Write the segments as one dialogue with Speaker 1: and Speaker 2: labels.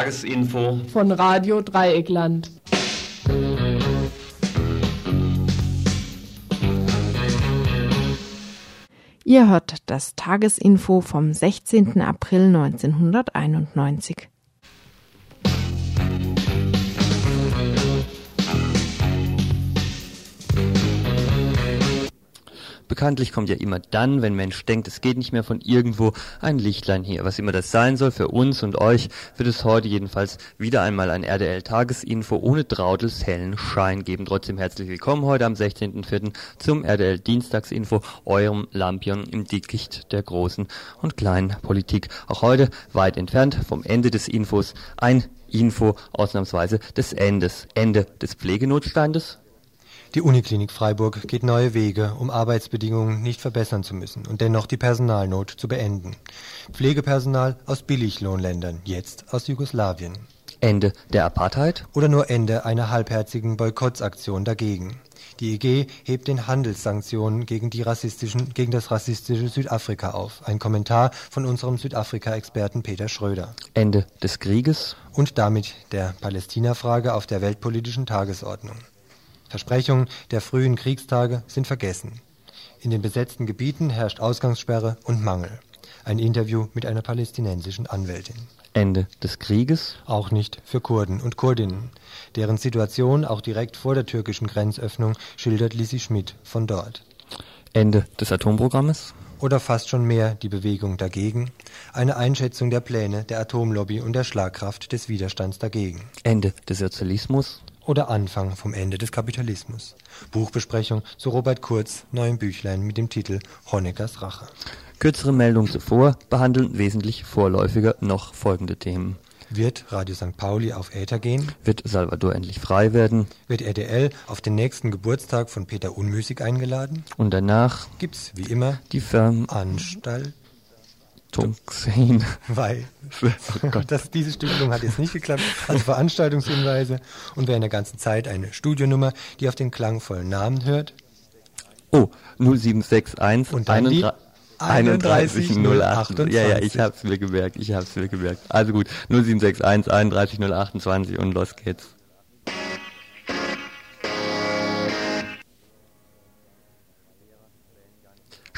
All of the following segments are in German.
Speaker 1: Tagesinfo
Speaker 2: von Radio Dreieckland. Ihr hört das Tagesinfo vom 16. April 1991.
Speaker 1: Bekanntlich kommt ja immer dann, wenn Mensch denkt, es geht nicht mehr von irgendwo, ein Lichtlein hier. Was immer das sein soll, für uns und euch wird es heute jedenfalls wieder einmal ein RDL-Tagesinfo ohne Traudels hellen Schein geben. Trotzdem herzlich willkommen heute am 16.04. zum RDL-Dienstagsinfo, eurem Lampion im Dickicht der großen und kleinen Politik. Auch heute weit entfernt vom Ende des Infos ein Info ausnahmsweise des Endes. Ende des Pflegenotstandes,
Speaker 3: die Uniklinik Freiburg geht neue Wege, um Arbeitsbedingungen nicht verbessern zu müssen und dennoch die Personalnot zu beenden. Pflegepersonal aus Billiglohnländern, jetzt aus Jugoslawien.
Speaker 1: Ende der Apartheid?
Speaker 3: Oder nur Ende einer halbherzigen Boykottaktion dagegen. Die EG hebt den Handelssanktionen gegen, die rassistischen, gegen das rassistische Südafrika auf. Ein Kommentar von unserem Südafrika-Experten Peter Schröder.
Speaker 1: Ende des Krieges?
Speaker 3: Und damit der Palästina-Frage auf der weltpolitischen Tagesordnung. Versprechungen der frühen Kriegstage sind vergessen. In den besetzten Gebieten herrscht Ausgangssperre und Mangel. Ein Interview mit einer palästinensischen Anwältin.
Speaker 1: Ende des Krieges?
Speaker 3: Auch nicht für Kurden und Kurdinnen. Deren Situation auch direkt vor der türkischen Grenzöffnung schildert Lisi Schmidt von dort.
Speaker 1: Ende des Atomprogrammes?
Speaker 3: Oder fast schon mehr die Bewegung dagegen, eine Einschätzung der Pläne der Atomlobby und der Schlagkraft des Widerstands dagegen.
Speaker 1: Ende des Sozialismus?
Speaker 3: Oder Anfang vom Ende des Kapitalismus. Buchbesprechung zu Robert Kurz neuem Büchlein mit dem Titel Honeckers Rache.
Speaker 1: Kürzere Meldungen zuvor behandeln wesentlich vorläufiger noch folgende Themen.
Speaker 3: Wird Radio St. Pauli auf Äther gehen?
Speaker 1: Wird Salvador endlich frei werden?
Speaker 3: Wird RDL auf den nächsten Geburtstag von Peter Unmüßig eingeladen?
Speaker 1: Und danach
Speaker 3: gibt's wie immer
Speaker 1: die Firmen
Speaker 3: Anstalt
Speaker 1: Tunksehen.
Speaker 3: Weil oh das, diese Stückelung hat jetzt nicht geklappt. Also Veranstaltungshinweise und wer in der ganzen Zeit eine Studionummer, die auf den klangvollen Namen hört.
Speaker 1: Oh, 0761
Speaker 3: und dann 31
Speaker 1: 08. Ja, ja, ich hab's mir gemerkt, ich hab's mir gemerkt. Also gut, 0761 31 028 und los geht's.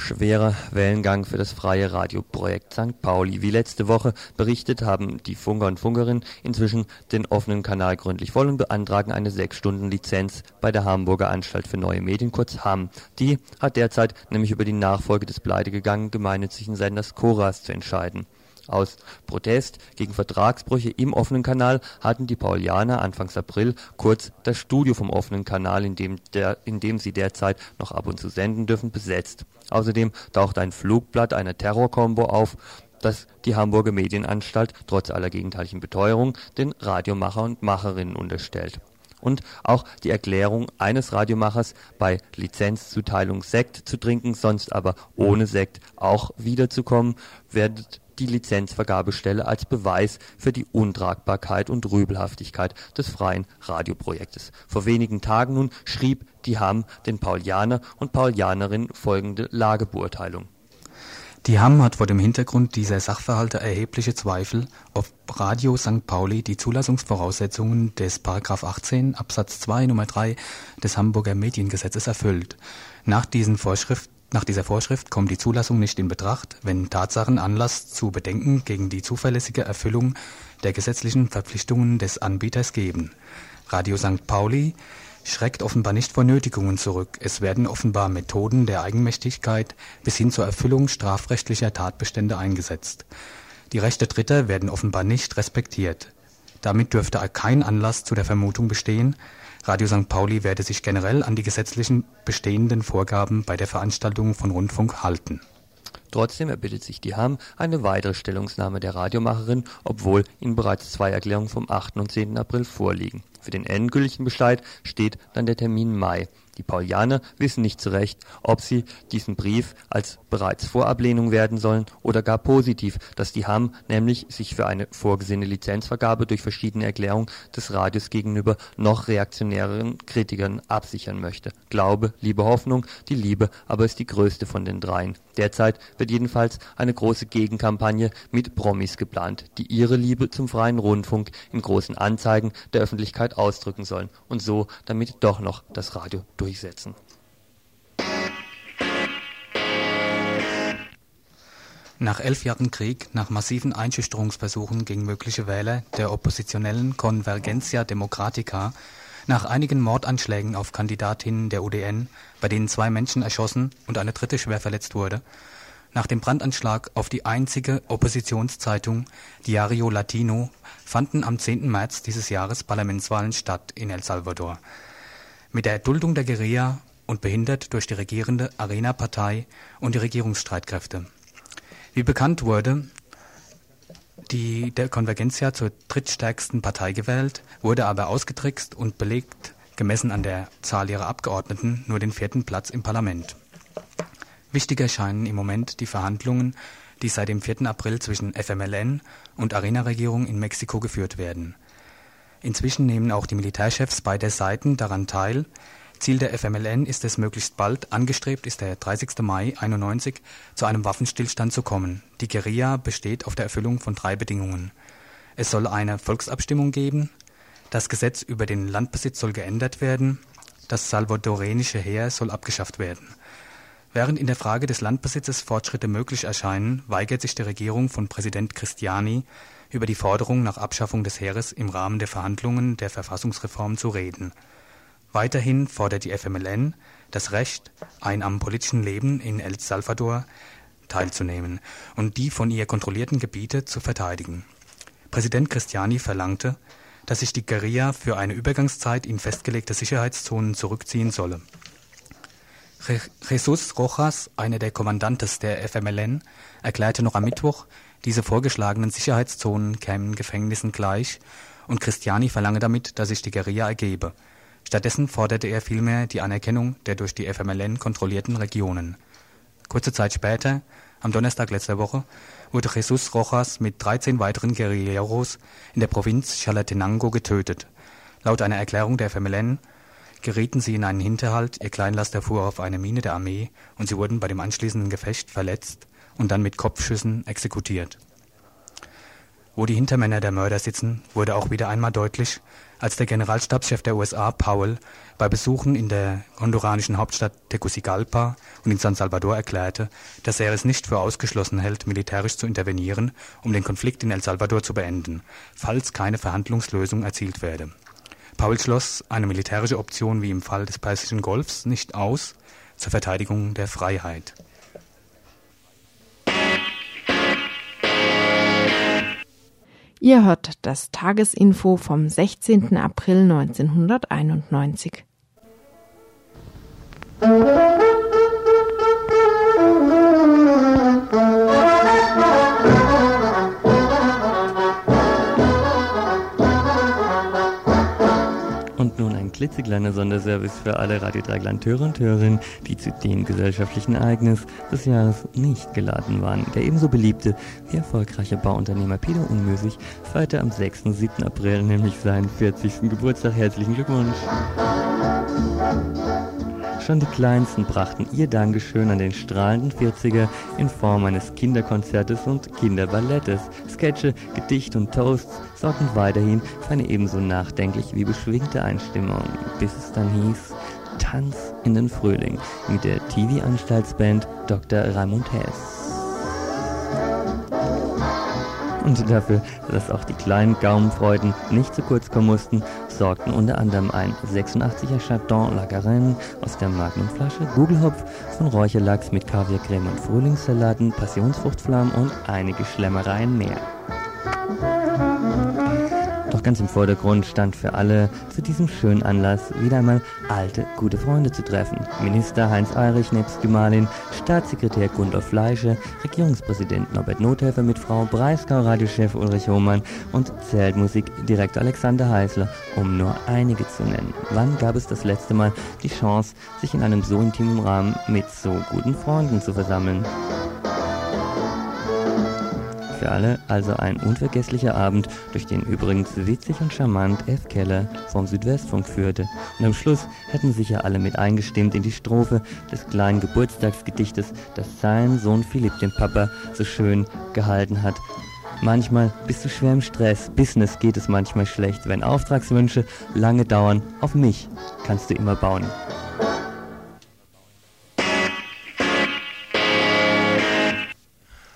Speaker 1: Schwerer Wellengang für das freie Radioprojekt St. Pauli. Wie letzte Woche berichtet, haben die Funker und Funkerinnen inzwischen den offenen Kanal gründlich voll und beantragen eine 6-Stunden-Lizenz bei der Hamburger Anstalt für neue Medien, kurz HAM. Die hat derzeit nämlich über die Nachfolge des pleitegegangenen gemeinnützigen Senders Coras zu entscheiden. Aus Protest gegen Vertragsbrüche im offenen Kanal hatten die Paulianer Anfangs April kurz das Studio vom offenen Kanal, in dem, der, in dem sie derzeit noch ab und zu senden dürfen, besetzt. Außerdem taucht ein Flugblatt einer Terrorkombo auf, das die Hamburger Medienanstalt trotz aller gegenteiligen Beteuerung den Radiomacher und Macherinnen unterstellt. Und auch die Erklärung eines Radiomachers, bei Lizenzzuteilung Sekt zu trinken, sonst aber ohne Sekt auch wiederzukommen, wird die Lizenzvergabestelle als Beweis für die Untragbarkeit und Rübelhaftigkeit des freien Radioprojektes. Vor wenigen Tagen nun schrieb die Hamm den Paulianer und Paulianerin folgende Lagebeurteilung.
Speaker 4: Die Hamm hat vor dem Hintergrund dieser Sachverhalte erhebliche Zweifel, ob Radio St. Pauli die Zulassungsvoraussetzungen des § 18 Absatz 2 Nummer 3 des Hamburger Mediengesetzes erfüllt. Nach diesen Vorschriften nach dieser Vorschrift kommt die Zulassung nicht in Betracht, wenn Tatsachen Anlass zu Bedenken gegen die zuverlässige Erfüllung der gesetzlichen Verpflichtungen des Anbieters geben. Radio St. Pauli schreckt offenbar nicht vor Nötigungen zurück. Es werden offenbar Methoden der Eigenmächtigkeit bis hin zur Erfüllung strafrechtlicher Tatbestände eingesetzt. Die Rechte Dritter werden offenbar nicht respektiert. Damit dürfte kein Anlass zu der Vermutung bestehen, Radio St. Pauli werde sich generell an die gesetzlichen bestehenden Vorgaben bei der Veranstaltung von Rundfunk halten.
Speaker 1: Trotzdem erbittet sich die HAM eine weitere Stellungnahme der Radiomacherin, obwohl ihnen bereits zwei Erklärungen vom 8. und 10. April vorliegen. Für den endgültigen Bescheid steht dann der Termin Mai. Die Paulianer wissen nicht zurecht, ob sie diesen Brief als bereits Vorablehnung werden sollen oder gar positiv, dass die Hamm nämlich sich für eine vorgesehene Lizenzvergabe durch verschiedene Erklärungen des Radios gegenüber noch reaktionäreren Kritikern absichern möchte. Glaube, Liebe, Hoffnung, die Liebe aber ist die größte von den dreien. Derzeit wird jedenfalls eine große Gegenkampagne mit Promis geplant, die ihre Liebe zum freien Rundfunk in großen Anzeigen der Öffentlichkeit ausdrücken sollen und so damit doch noch das Radio durchsetzen.
Speaker 4: Nach elf Jahren Krieg, nach massiven Einschüchterungsversuchen gegen mögliche Wähler der oppositionellen Convergencia Democratica, nach einigen Mordanschlägen auf Kandidatinnen der UDN, bei denen zwei Menschen erschossen und eine dritte schwer verletzt wurde, nach dem Brandanschlag auf die einzige Oppositionszeitung Diario Latino fanden am 10. März dieses Jahres Parlamentswahlen statt in El Salvador. Mit der Duldung der Guerilla und behindert durch die regierende Arena-Partei und die Regierungsstreitkräfte. Wie bekannt wurde, die der Konvergencia zur drittstärksten Partei gewählt, wurde aber ausgetrickst und belegt, gemessen an der Zahl ihrer Abgeordneten, nur den vierten Platz im Parlament. Wichtiger scheinen im Moment die Verhandlungen, die seit dem 4. April zwischen FMLN und Arena-Regierung in Mexiko geführt werden. Inzwischen nehmen auch die Militärchefs beider Seiten daran teil, Ziel der FMLN ist es möglichst bald, angestrebt ist der 30. Mai 91, zu einem Waffenstillstand zu kommen. Die Guerilla besteht auf der Erfüllung von drei Bedingungen. Es soll eine Volksabstimmung geben, das Gesetz über den Landbesitz soll geändert werden, das salvadorenische Heer soll abgeschafft werden. Während in der Frage des Landbesitzes Fortschritte möglich erscheinen, weigert sich die Regierung von Präsident Cristiani, über die Forderung nach Abschaffung des Heeres im Rahmen der Verhandlungen der Verfassungsreform zu reden. Weiterhin fordert die FMLN das Recht, ein am politischen Leben in El Salvador teilzunehmen und die von ihr kontrollierten Gebiete zu verteidigen. Präsident Cristiani verlangte, dass sich die Guerilla für eine Übergangszeit in festgelegte Sicherheitszonen zurückziehen solle. Jesus Rojas, einer der Kommandantes der FMLN, erklärte noch am Mittwoch, diese vorgeschlagenen Sicherheitszonen kämen Gefängnissen gleich und Cristiani verlange damit, dass sich die Guerilla ergebe. Stattdessen forderte er vielmehr die Anerkennung der durch die FMLN kontrollierten Regionen. Kurze Zeit später, am Donnerstag letzter Woche, wurde Jesus Rojas mit 13 weiteren Guerilleros in der Provinz Chalatenango getötet. Laut einer Erklärung der FMLN gerieten sie in einen Hinterhalt, ihr Kleinlaster fuhr auf eine Mine der Armee und sie wurden bei dem anschließenden Gefecht verletzt und dann mit Kopfschüssen exekutiert. Wo die Hintermänner der Mörder sitzen, wurde auch wieder einmal deutlich, als der Generalstabschef der USA, Powell, bei Besuchen in der honduranischen Hauptstadt Tegucigalpa und in San Salvador erklärte, dass er es nicht für ausgeschlossen hält, militärisch zu intervenieren, um den Konflikt in El Salvador zu beenden, falls keine Verhandlungslösung erzielt werde. Powell schloss eine militärische Option wie im Fall des Persischen Golfs nicht aus zur Verteidigung der Freiheit.
Speaker 2: Ihr hört das Tagesinfo vom 16. April 1991.
Speaker 1: klitzekleiner Sonderservice für alle Radio Dreigland Hörer und Hörerinnen, die zu dem gesellschaftlichen Ereignis des Jahres nicht geladen waren. Der ebenso beliebte wie erfolgreiche Bauunternehmer Peter Unmösig feierte am 6. und 7. April nämlich seinen 40. Geburtstag. Herzlichen Glückwunsch! Schon die Kleinsten brachten ihr Dankeschön an den strahlenden 40er in Form eines Kinderkonzertes und Kinderballettes. Sketche, Gedichte und Toasts sorgten weiterhin für eine ebenso nachdenklich wie beschwingte Einstimmung, bis es dann hieß Tanz in den Frühling mit der TV-Anstaltsband Dr. Raimund Hess. Und dafür, dass auch die kleinen Gaumenfreuden nicht zu kurz kommen mussten, sorgten unter anderem ein 86er Chardon La aus der Magnumflasche, Gugelhopf von Räucherlachs mit Kaviarcreme und Frühlingssalaten, Passionsfruchtflammen und einige Schlemmereien mehr. Ganz im Vordergrund stand für alle zu diesem schönen Anlass wieder einmal alte, gute Freunde zu treffen. Minister Heinz Eirich nebst Gemahlin, Staatssekretär Gundolf Fleische, Regierungspräsident Norbert Nothelfer mit Frau Breisgau, Radiochef Ulrich Hohmann und Zeltmusikdirektor Alexander Heißler, um nur einige zu nennen. Wann gab es das letzte Mal die Chance, sich in einem so intimen Rahmen mit so guten Freunden zu versammeln? Für alle also ein unvergesslicher Abend, durch den übrigens witzig und charmant F. Keller vom Südwestfunk führte. Und am Schluss hätten sicher alle mit eingestimmt in die Strophe des kleinen Geburtstagsgedichtes, das sein Sohn Philipp dem Papa so schön gehalten hat. Manchmal bist du schwer im Stress, Business geht es manchmal schlecht. Wenn Auftragswünsche lange dauern, auf mich kannst du immer bauen.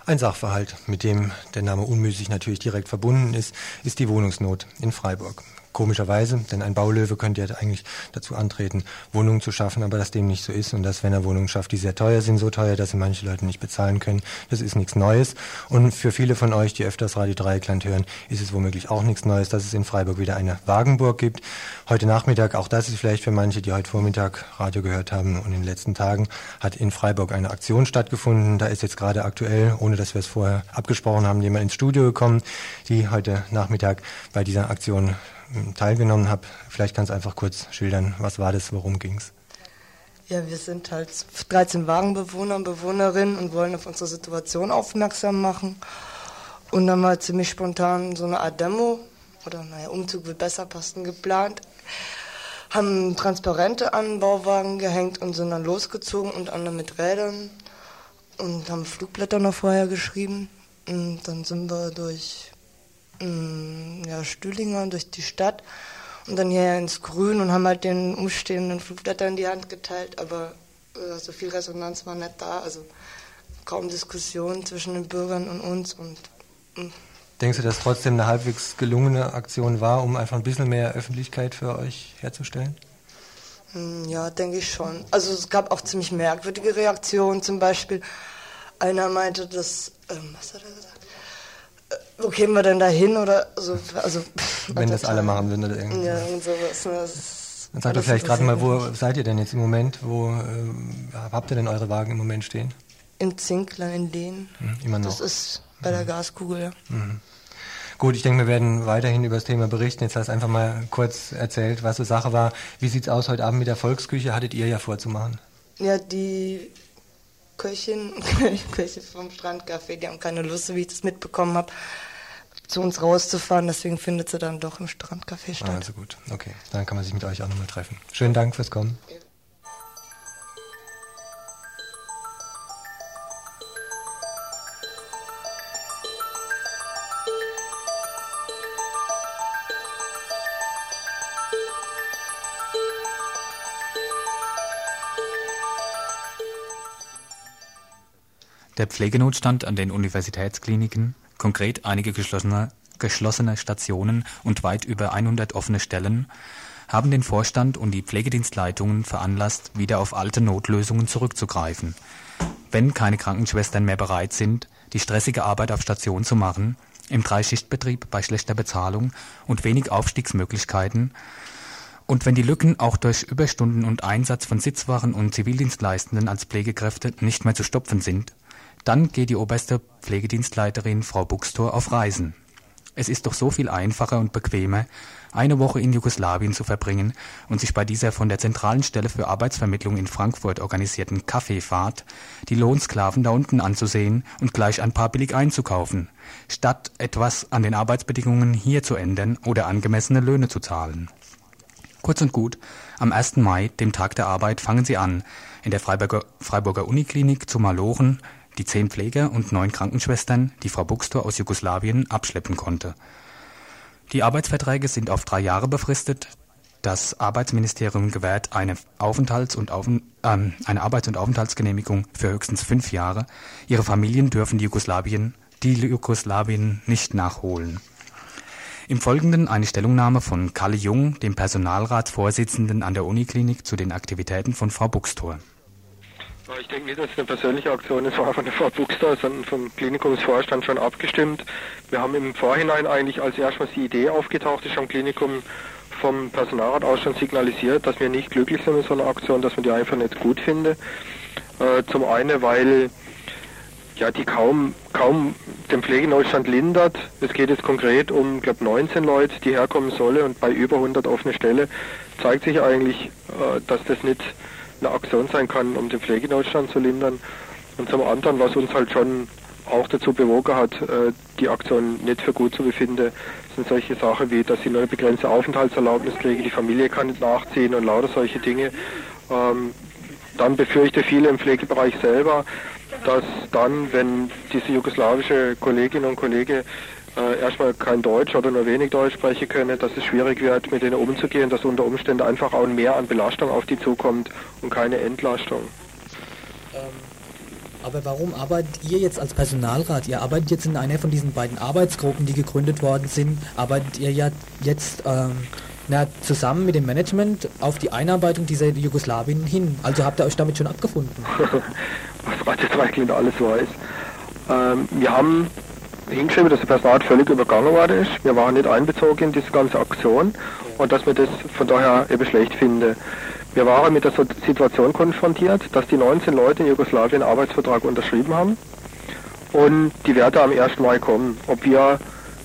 Speaker 3: Ein Sachverhalt, mit dem der Name unmüßig natürlich direkt verbunden ist, ist die Wohnungsnot in Freiburg. Komischerweise, denn ein Baulöwe könnte ja eigentlich dazu antreten, Wohnungen zu schaffen, aber dass dem nicht so ist und dass, wenn er Wohnungen schafft, die sehr teuer sind, so teuer, dass sie manche Leute nicht bezahlen können, das ist nichts Neues. Und für viele von euch, die öfters Radio Dreieckland hören, ist es womöglich auch nichts Neues, dass es in Freiburg wieder eine Wagenburg gibt. Heute Nachmittag, auch das ist vielleicht für manche, die heute Vormittag Radio gehört haben und in den letzten Tagen, hat in Freiburg eine Aktion stattgefunden. Da ist jetzt gerade aktuell, ohne dass wir es vorher abgesprochen haben, jemand ins Studio gekommen, die heute Nachmittag bei dieser Aktion teilgenommen habe. Vielleicht kannst du einfach kurz schildern, was war das, worum ging es?
Speaker 5: Ja, wir sind halt 13 Wagenbewohner und Bewohnerinnen und wollen auf unsere Situation aufmerksam machen. Und dann mal ziemlich spontan so eine Art Demo oder naja, Umzug wird besser passen geplant. Haben Transparente an Bauwagen gehängt und sind dann losgezogen und andere mit Rädern und haben Flugblätter noch vorher geschrieben. Und dann sind wir durch ja, Stühlinger durch die Stadt und dann hier ins Grün und haben halt den umstehenden Flugblätter in die Hand geteilt, aber äh, so viel Resonanz war nicht da, also kaum Diskussion zwischen den Bürgern und uns und.
Speaker 3: Mm. Denkst du, dass trotzdem eine halbwegs gelungene Aktion war, um einfach ein bisschen mehr Öffentlichkeit für euch herzustellen?
Speaker 5: Mm, ja, denke ich schon. Also es gab auch ziemlich merkwürdige Reaktionen. Zum Beispiel einer meinte, dass, ähm, was hat er gesagt? Wo kämen wir denn da hin oder so? Also,
Speaker 3: Wenn das alle machen würden oder irgendwie.
Speaker 5: Ja, und sowas. Ne,
Speaker 3: Dann sagt doch vielleicht gerade mal, wo seid ihr denn jetzt im Moment? Wo äh, habt ihr denn eure Wagen im Moment stehen?
Speaker 5: In Zinkler, in Lehn.
Speaker 3: Hm, immer noch.
Speaker 5: Das ist bei der mhm. Gaskugel, ja.
Speaker 3: Mhm. Gut, ich denke, wir werden weiterhin über das Thema berichten. Jetzt hast du einfach mal kurz erzählt, was so Sache war. Wie sieht es aus heute Abend mit der Volksküche? Hattet ihr ja vorzumachen?
Speaker 5: Ja, die Köchin, Köche vom Strandcafé, die haben keine Lust, wie ich das mitbekommen habe, zu uns rauszufahren. Deswegen findet sie dann doch im Strandcafé statt.
Speaker 3: Also gut, okay. Dann kann man sich mit euch auch nochmal treffen. Schönen Dank fürs Kommen.
Speaker 4: Der Pflegenotstand an den Universitätskliniken, konkret einige geschlossene, geschlossene Stationen und weit über 100 offene Stellen, haben den Vorstand und die Pflegedienstleitungen veranlasst, wieder auf alte Notlösungen zurückzugreifen. Wenn keine Krankenschwestern mehr bereit sind, die stressige Arbeit auf Station zu machen, im Dreischichtbetrieb bei schlechter Bezahlung und wenig Aufstiegsmöglichkeiten, und wenn die Lücken auch durch Überstunden und Einsatz von Sitzwachen und Zivildienstleistenden als Pflegekräfte nicht mehr zu stopfen sind, dann geht die oberste Pflegedienstleiterin Frau Buxtor auf Reisen. Es ist doch so viel einfacher und bequemer, eine Woche in Jugoslawien zu verbringen und sich bei dieser von der zentralen Stelle für Arbeitsvermittlung in Frankfurt organisierten Kaffeefahrt die Lohnsklaven da unten anzusehen und gleich ein paar billig einzukaufen, statt etwas an den Arbeitsbedingungen hier zu ändern oder angemessene Löhne zu zahlen. Kurz und gut, am 1. Mai, dem Tag der Arbeit, fangen sie an, in der Freiburger, Freiburger Uniklinik zu malochen, die zehn Pfleger und neun Krankenschwestern, die Frau Buxtor aus Jugoslawien abschleppen konnte. Die Arbeitsverträge sind auf drei Jahre befristet. Das Arbeitsministerium gewährt eine, Aufenthalts- und Aufen, äh, eine Arbeits- und Aufenthaltsgenehmigung für höchstens fünf Jahre. Ihre Familien dürfen die Jugoslawien, die Jugoslawien nicht nachholen. Im Folgenden eine Stellungnahme von Kalle Jung, dem Personalratsvorsitzenden an der Uniklinik, zu den Aktivitäten von Frau Buxtor.
Speaker 6: Ich denke nicht, dass es eine persönliche Aktion ist, war von der Frau Buxter, sondern vom Klinikumsvorstand schon abgestimmt. Wir haben im Vorhinein eigentlich, als erstmals die Idee aufgetaucht ist am Klinikum, vom Personalrat aus schon signalisiert, dass wir nicht glücklich sind mit so einer Aktion, dass man die einfach nicht gut finde. Äh, zum einen, weil ja, die kaum, kaum den Pflegenotstand lindert. Es geht jetzt konkret um, glaube 19 Leute, die herkommen sollen und bei über 100 offene Stelle zeigt sich eigentlich, äh, dass das nicht eine Aktion sein kann, um den Pflegenotstand zu lindern. Und zum anderen, was uns halt schon auch dazu bewogen hat, äh, die Aktion nicht für gut zu befinden, sind solche Sachen wie, dass sie nur eine begrenzte Aufenthaltserlaubnis kriegen, die Familie kann nicht nachziehen und lauter solche Dinge. Ähm, dann befürchte viele im Pflegebereich selber, dass dann, wenn diese jugoslawische Kolleginnen und Kollegen äh, erstmal kein Deutsch oder nur wenig Deutsch sprechen können, dass es schwierig wird, mit denen umzugehen, dass unter Umständen einfach auch mehr an Belastung auf die zukommt und keine Entlastung.
Speaker 7: Ähm, aber warum arbeitet ihr jetzt als Personalrat? Ihr arbeitet jetzt in einer von diesen beiden Arbeitsgruppen, die gegründet worden sind, arbeitet ihr ja jetzt ähm, na, zusammen mit dem Management auf die Einarbeitung dieser Jugoslawien hin. Also habt ihr euch damit schon abgefunden?
Speaker 6: Was Radio Dreikland alles weiß. Ähm, wir haben hingeschrieben, dass der Personal völlig übergangen worden ist. Wir waren nicht einbezogen in diese ganze Aktion und dass wir das von daher eben schlecht finden. Wir waren mit der Situation konfrontiert, dass die 19 Leute in Jugoslawien einen Arbeitsvertrag unterschrieben haben und die werden am 1. Mai kommen. Ob wir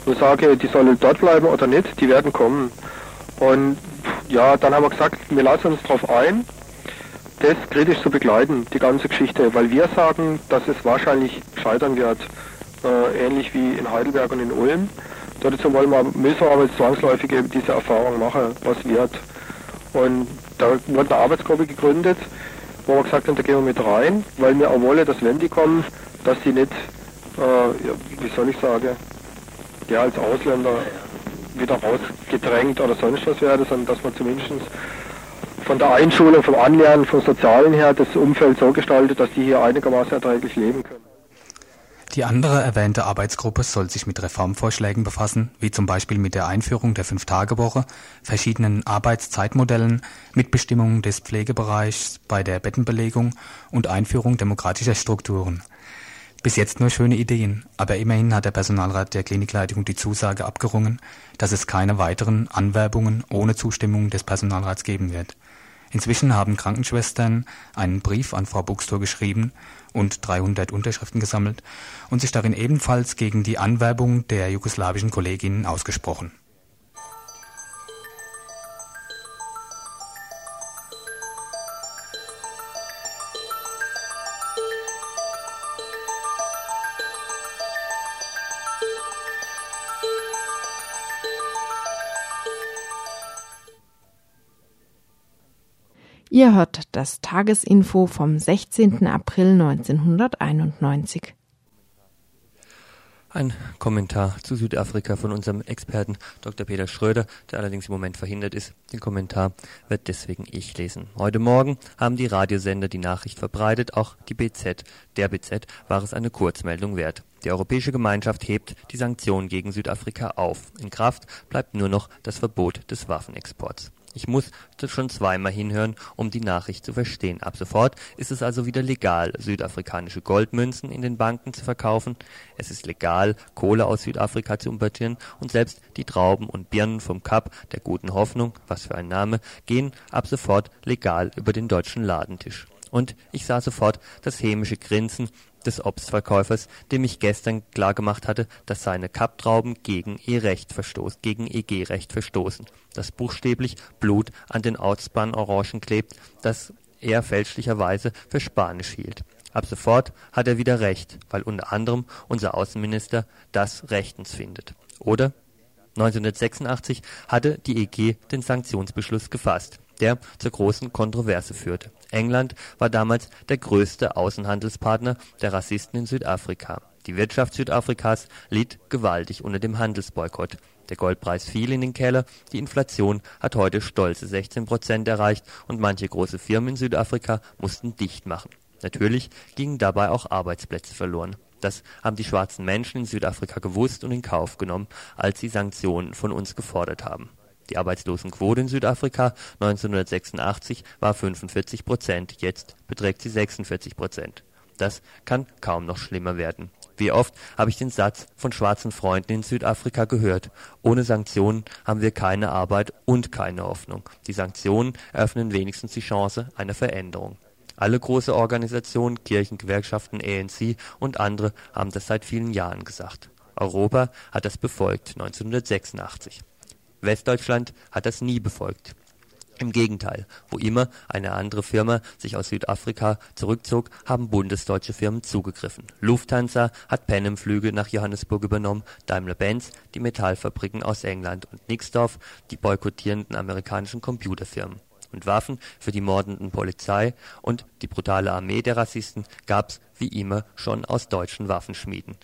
Speaker 6: nur sagen, die sollen dort bleiben oder nicht, die werden kommen. Und ja, dann haben wir gesagt, wir lassen uns darauf ein, das kritisch zu begleiten, die ganze Geschichte, weil wir sagen, dass es wahrscheinlich scheitern wird, äh, ähnlich wie in Heidelberg und in Ulm. Dazu wollen wir, müssen wir aber zwangsläufig eben diese Erfahrung machen, was wird. Und da wurde eine Arbeitsgruppe gegründet, wo wir gesagt haben, da gehen wir mit rein, weil wir auch wollen, dass wenn die kommen, dass die nicht, äh, wie soll ich sagen, ja als Ausländer wieder rausgedrängt oder sonst was werde, sondern dass man zumindest von der Einschulung, vom Anlernen, vom Sozialen her das Umfeld so gestaltet, dass die hier einigermaßen erträglich leben können.
Speaker 4: Die andere erwähnte Arbeitsgruppe soll sich mit Reformvorschlägen befassen, wie zum Beispiel mit der Einführung der Fünf-Tage-Woche, verschiedenen Arbeitszeitmodellen, Mitbestimmung des Pflegebereichs bei der Bettenbelegung und Einführung demokratischer Strukturen. Bis jetzt nur schöne Ideen, aber immerhin hat der Personalrat der Klinikleitung die Zusage abgerungen, dass es keine weiteren Anwerbungen ohne Zustimmung des Personalrats geben wird. Inzwischen haben Krankenschwestern einen Brief an Frau Buxtor geschrieben und 300 Unterschriften gesammelt und sich darin ebenfalls gegen die Anwerbung der jugoslawischen Kolleginnen ausgesprochen
Speaker 2: Ihr hört das Tagesinfo vom 16. April 1991.
Speaker 1: Ein Kommentar zu Südafrika von unserem Experten Dr. Peter Schröder, der allerdings im Moment verhindert ist. Den Kommentar wird deswegen ich lesen. Heute Morgen haben die Radiosender die Nachricht verbreitet, auch die BZ. Der BZ war es eine Kurzmeldung wert. Die Europäische Gemeinschaft hebt die Sanktionen gegen Südafrika auf. In Kraft bleibt nur noch das Verbot des Waffenexports. Ich muss schon zweimal hinhören, um die Nachricht zu verstehen. Ab sofort ist es also wieder legal, südafrikanische Goldmünzen in den Banken zu verkaufen. Es ist legal, Kohle aus Südafrika zu importieren und selbst die Trauben und Birnen vom Kap der guten Hoffnung, was für ein Name, gehen ab sofort legal über den deutschen Ladentisch. Und ich sah sofort das hämische Grinsen des Obstverkäufers, dem ich gestern klargemacht hatte, dass seine Kapptrauben gegen E-Recht verstoßen, gegen EG-Recht verstoßen, dass buchstäblich Blut an den Ortsbahnorangen klebt, das er fälschlicherweise für Spanisch hielt. Ab sofort hat er wieder Recht, weil unter anderem unser Außenminister das rechtens findet. Oder? 1986 hatte die EG den Sanktionsbeschluss gefasst der zur großen Kontroverse führte. England war damals der größte Außenhandelspartner der Rassisten in Südafrika. Die Wirtschaft Südafrikas litt gewaltig unter dem Handelsboykott. Der Goldpreis fiel in den Keller, die Inflation hat heute stolze 16 Prozent erreicht und manche große Firmen in Südafrika mussten dicht machen. Natürlich gingen dabei auch Arbeitsplätze verloren. Das haben die schwarzen Menschen in Südafrika gewusst und in Kauf genommen, als sie Sanktionen von uns gefordert haben Die Arbeitslosenquote in Südafrika 1986 war 45 Prozent, jetzt beträgt sie 46 Prozent. Das kann kaum noch schlimmer werden. Wie oft habe ich den Satz von schwarzen Freunden in Südafrika gehört: Ohne Sanktionen haben wir keine Arbeit und keine Hoffnung. Die Sanktionen eröffnen wenigstens die Chance einer Veränderung. Alle große Organisationen, Kirchen, Gewerkschaften, ANC und andere haben das seit vielen Jahren gesagt. Europa hat das befolgt 1986. Westdeutschland hat das nie befolgt. Im Gegenteil, wo immer eine andere Firma sich aus Südafrika zurückzog, haben bundesdeutsche Firmen zugegriffen. Lufthansa hat Panem-Flüge nach Johannesburg übernommen, Daimler-Benz die Metallfabriken aus England und Nixdorf die boykottierenden amerikanischen Computerfirmen. Und Waffen für die mordenden Polizei und die brutale Armee der Rassisten gab's wie immer schon aus deutschen Waffenschmieden.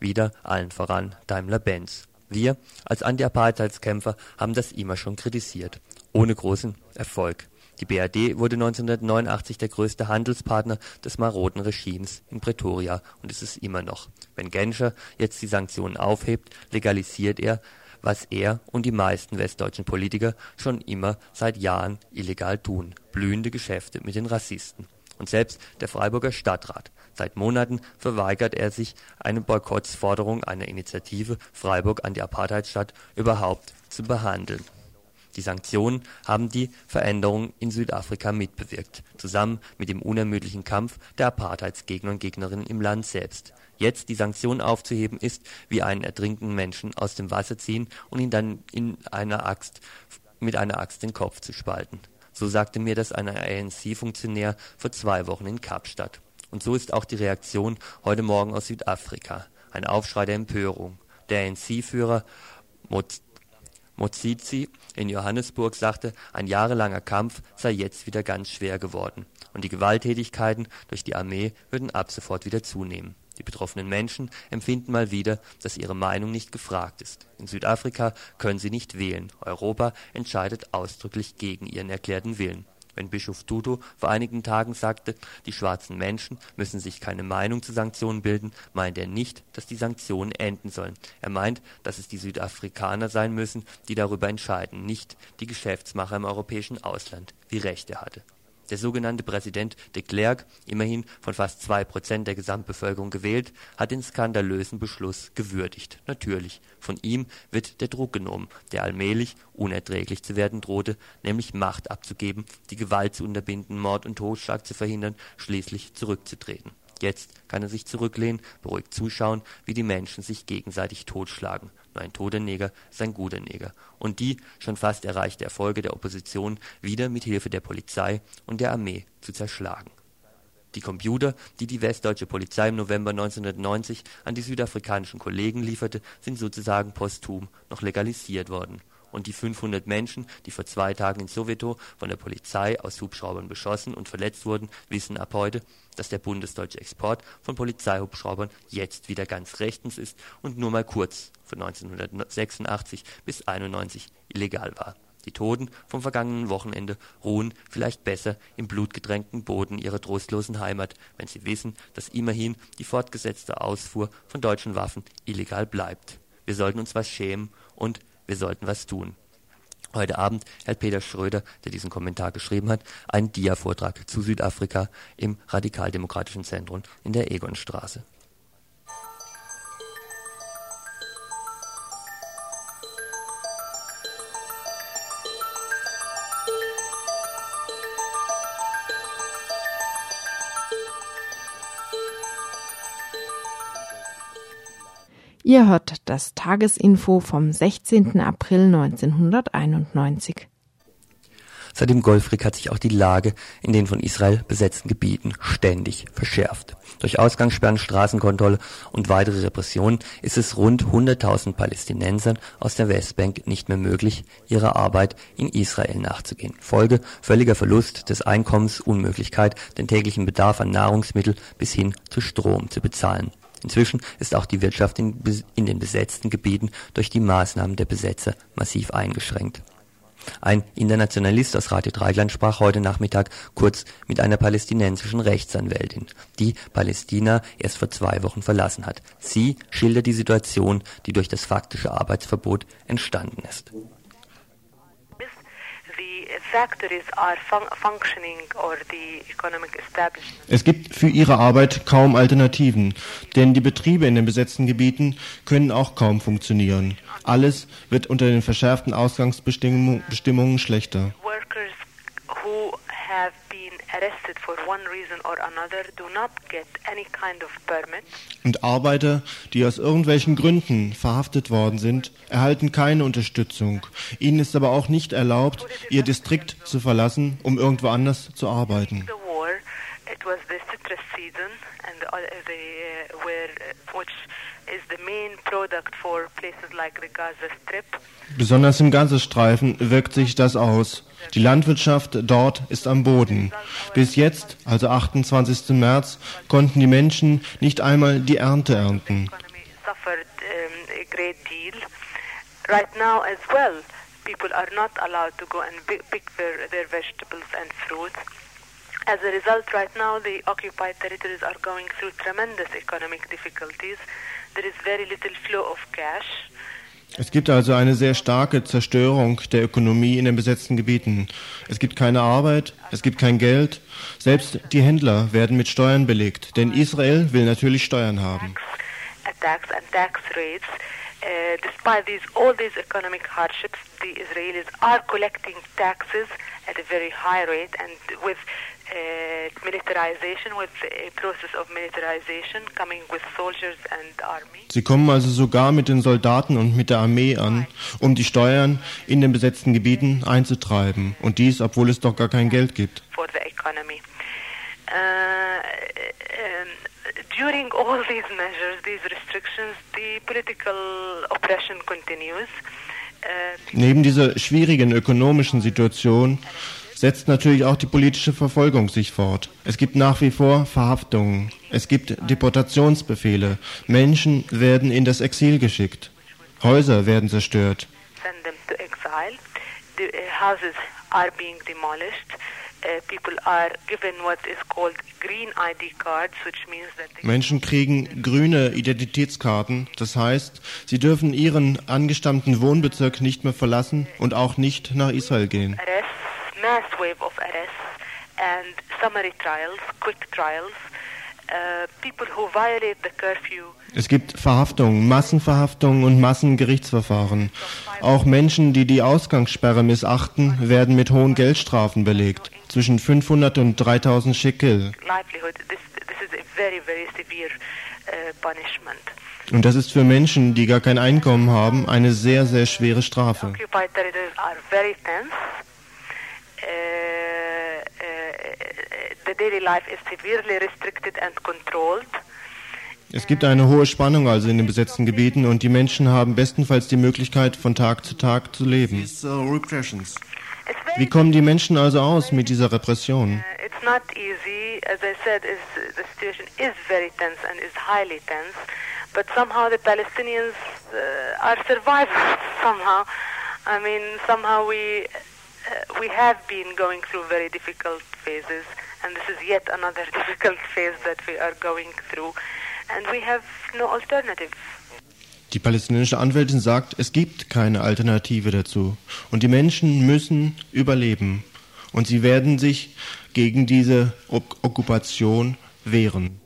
Speaker 1: Wieder allen voran Daimler-Benz. Wir als Anti-Apartheidskämpfer haben das immer schon kritisiert ohne großen Erfolg. Die BRD wurde 1989 der größte Handelspartner des maroden Regimes in Pretoria und ist es immer noch. Wenn Genscher jetzt die Sanktionen aufhebt, legalisiert er, was er und die meisten westdeutschen Politiker schon immer seit Jahren illegal tun: blühende Geschäfte mit den Rassisten. Und selbst der Freiburger Stadtrat. Seit Monaten verweigert er sich, eine Boykottsforderung einer Initiative Freiburg an die Apartheidstadt überhaupt zu behandeln die Sanktionen haben die Veränderung in Südafrika mitbewirkt, zusammen mit dem unermüdlichen Kampf der Apartheidsgegner und Gegnerinnen im Land selbst. Jetzt die Sanktionen aufzuheben, ist wie einen ertrinkenden Menschen aus dem Wasser ziehen und ihn dann in einer Axt, mit einer Axt den Kopf zu spalten. So sagte mir das ein ANC-Funktionär vor zwei Wochen in Kapstadt. Und so ist auch die Reaktion heute Morgen aus Südafrika. Ein Aufschrei der Empörung. Der ANC-Führer Mozizi in Johannesburg sagte, ein jahrelanger Kampf sei jetzt wieder ganz schwer geworden und die Gewalttätigkeiten durch die Armee würden ab sofort wieder zunehmen. Die betroffenen Menschen empfinden mal wieder, dass ihre Meinung nicht gefragt ist. In Südafrika können sie nicht wählen. Europa entscheidet ausdrücklich gegen ihren erklärten Willen wenn Bischof Tutu vor einigen Tagen sagte, die schwarzen Menschen müssen sich keine Meinung zu Sanktionen bilden, meint er nicht, dass die Sanktionen enden sollen. Er meint, dass es die Südafrikaner sein müssen, die darüber entscheiden, nicht die Geschäftsmacher im europäischen Ausland, wie Recht er hatte der sogenannte Präsident de Klerk, immerhin von fast zwei Prozent der Gesamtbevölkerung gewählt, hat den skandalösen Beschluss gewürdigt. Natürlich, von ihm wird der Druck genommen, der allmählich unerträglich zu werden drohte, nämlich Macht abzugeben, die Gewalt zu unterbinden, Mord und Totschlag zu verhindern, schließlich zurückzutreten. Jetzt kann er sich zurücklehnen, beruhigt zuschauen, wie die Menschen sich gegenseitig totschlagen. Ein toter Neger ist guter Neger. Und die schon fast erreichte Erfolge der Opposition wieder mit Hilfe der Polizei und der Armee zu zerschlagen. Die Computer, die die westdeutsche Polizei im November 1990 an die südafrikanischen Kollegen lieferte, sind sozusagen posthum noch legalisiert worden und die 500 Menschen, die vor zwei Tagen in Soweto von der Polizei aus Hubschraubern beschossen und verletzt wurden, wissen ab heute, dass der bundesdeutsche Export von Polizeihubschraubern jetzt wieder ganz rechtens ist und nur mal kurz von 1986 bis 91 illegal war. Die Toten vom vergangenen Wochenende ruhen vielleicht besser im blutgetränkten Boden ihrer trostlosen Heimat, wenn sie wissen, dass immerhin die fortgesetzte Ausfuhr von deutschen Waffen illegal bleibt. Wir sollten uns was schämen und wir sollten was tun. Heute Abend hält Peter Schröder, der diesen Kommentar geschrieben hat, einen Dia-Vortrag zu Südafrika im Radikaldemokratischen Zentrum in der Egonstraße.
Speaker 2: Ihr hört das Tagesinfo vom 16. April 1991.
Speaker 1: Seit dem Golfkrieg hat sich auch die Lage in den von Israel besetzten Gebieten ständig verschärft. Durch Ausgangssperren, Straßenkontrolle und weitere Repressionen ist es rund 100.000 Palästinensern aus der Westbank nicht mehr möglich, ihrer Arbeit in Israel nachzugehen. Folge völliger Verlust des Einkommens, Unmöglichkeit, den täglichen Bedarf an Nahrungsmittel bis hin zu Strom zu bezahlen. Inzwischen ist auch die Wirtschaft in, den besetzten Gebieten durch die Maßnahmen der Besetzer massiv eingeschränkt. Ein Internationalist aus Radio Dreigland sprach heute Nachmittag kurz mit einer palästinensischen Rechtsanwältin, die Palästina erst vor zwei Wochen verlassen hat. Sie schildert die Situation, die durch das faktische Arbeitsverbot entstanden ist.
Speaker 8: Es gibt für ihre Arbeit kaum Alternativen, denn die Betriebe in den besetzten Gebieten können auch kaum funktionieren. Alles wird unter den verschärften Ausgangsbestimmungen schlechter. Workers who have been arrested for one reason or another do not get any kind of permit. Und Arbeiter, die aus irgendwelchen Gründen verhaftet worden sind, erhalten keine Unterstützung. Ihnen ist aber auch nicht erlaubt, ihr Distrikt zu verlassen, um irgendwo anders zu arbeiten. It was the citrus season, and the, uh, where, uh, which is the main product for places like the Gaza Strip. Besonders im Gazastreifen wirkt sich das aus. Die Landwirtschaft dort ist am Boden. Bis jetzt, also 28. März, konnten die Menschen nicht einmal die Ernte ernten. Right now as well, people are not allowed to go and pick their, their vegetables and fruits. As a result, right now the occupied territories are going through tremendous economic difficulties. There is very little flow of cash. Es gibt also eine sehr starke Zerstörung der Ökonomie in den besetzten Gebieten. Es gibt keine Arbeit, es gibt kein Geld. Selbst die Händler werden mit Steuern belegt, denn Israel will natürlich Steuern haben. Uh, Israelis uh, militarization, with a process of militarization coming with soldiers and army. Sie kommen also sogar mit den Soldaten und mit der Armee an, um die Steuern in den besetzten Gebieten einzutreiben. Und dies, obwohl es doch gar kein Geld gibt. For the economy. Uh, during all these measures, these restrictions, the political oppression continues. Neben dieser schwierigen ökonomischen Situation setzt natürlich auch die politische Verfolgung sich fort. Es gibt nach wie vor Verhaftungen. Es gibt Deportationsbefehle. Menschen werden in das Exil geschickt. Häuser werden zerstört. Menschen kriegen grüne Identitätskarten, das heißt, sie dürfen ihren angestammten Wohnbezirk nicht mehr verlassen und auch nicht nach Israel gehen mass wave of arrests and summary trials, quick trials. Uh, es gibt Verhaftungen, Massenverhaftungen und Massengerichtsverfahren. Auch Menschen, die die Ausgangssperre missachten, werden mit hohen Geldstrafen belegt, zwischen 500 und 3000 Shekel. Uh, und das ist für Menschen, die gar kein Einkommen haben, eine sehr, sehr schwere Strafe. Uh, uh, the daily life is severely restricted and controlled. Es gibt eine hohe Spannung also in den besetzten Gebieten und die Menschen haben bestenfalls die Möglichkeit, von Tag zu Tag zu leben. Uh, Wie kommen die Menschen also aus mit dieser Repression? It's not easy. As I said, the situation is very tense and is highly tense. But somehow the Palestinians are survivors. Somehow, I mean, somehow we uh, we have been going through very difficult phases, and this is yet another difficult phase that we are going through, and we have no alternative. Die palästinensische Anwältin sagt, es gibt keine Alternative dazu. Und die Menschen müssen überleben. Und sie werden sich gegen diese Okkupation wehren.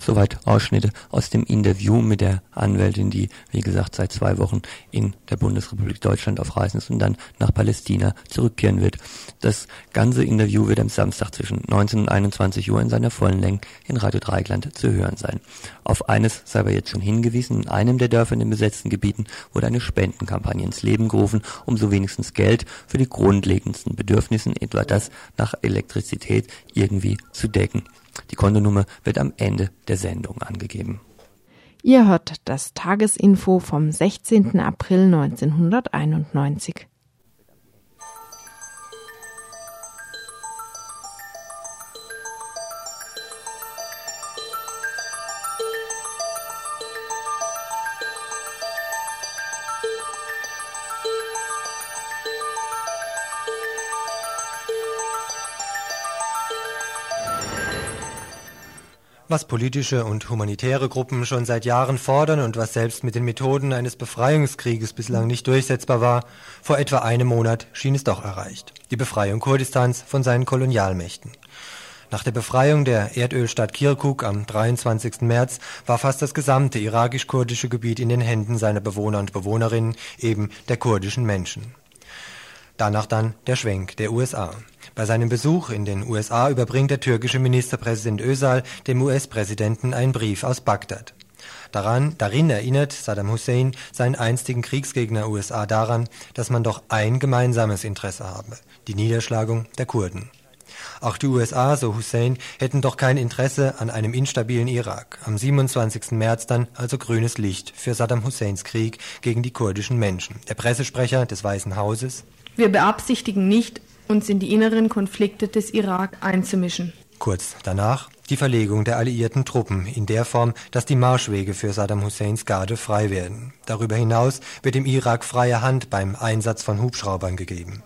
Speaker 1: Soweit Ausschnitte aus dem Interview mit der Anwältin, die, wie gesagt, seit zwei Wochen in der Bundesrepublik Deutschland auf Reisen ist und dann nach Palästina zurückkehren wird. Das ganze Interview wird am Samstag zwischen 19 und 21 Uhr in seiner vollen Länge in Radio Dreigland zu hören sein. Auf eines sei aber jetzt schon hingewiesen, in einem der Dörfer in den besetzten Gebieten wurde eine Spendenkampagne ins Leben gerufen, um so wenigstens Geld für die grundlegendsten Bedürfnissen, etwa das nach Elektrizität, irgendwie zu decken. Die Kontonummer wird am Ende der Sendung angegeben.
Speaker 2: Ihr hört das Tagesinfo vom 16. April 1991.
Speaker 3: Was politische und humanitäre Gruppen schon seit Jahren fordern und was selbst mit den Methoden eines Befreiungskrieges bislang nicht durchsetzbar war, vor etwa einem Monat schien es doch erreicht. Die Befreiung Kurdistans von seinen Kolonialmächten. Nach der Befreiung der Erdölstadt Kirkuk am 23. März war fast das gesamte irakisch-kurdische Gebiet in den Händen seiner Bewohner und Bewohnerinnen, eben der kurdischen Menschen. Danach dann der Schwenk der USA. Bei seinem Besuch in den USA überbringt der türkische Ministerpräsident Özal dem US-Präsidenten einen Brief aus Bagdad. Daran, darin erinnert Saddam Hussein seinen einstigen Kriegsgegner USA daran, dass man doch ein gemeinsames Interesse habe, die Niederschlagung der Kurden. Auch die USA, so Hussein, hätten doch kein Interesse an einem instabilen Irak. Am 27. März dann also grünes Licht für Saddam Husseins Krieg gegen die kurdischen Menschen. Der Pressesprecher des Weißen Hauses
Speaker 9: Wir beabsichtigen nicht, uns in die inneren Konflikte des Irak einzumischen.
Speaker 3: Kurz danach die Verlegung der alliierten Truppen in der Form, dass die Marschwege für Saddam Husseins Garde frei werden. Darüber hinaus wird dem Irak freie Hand beim Einsatz von Hubschraubern gegeben.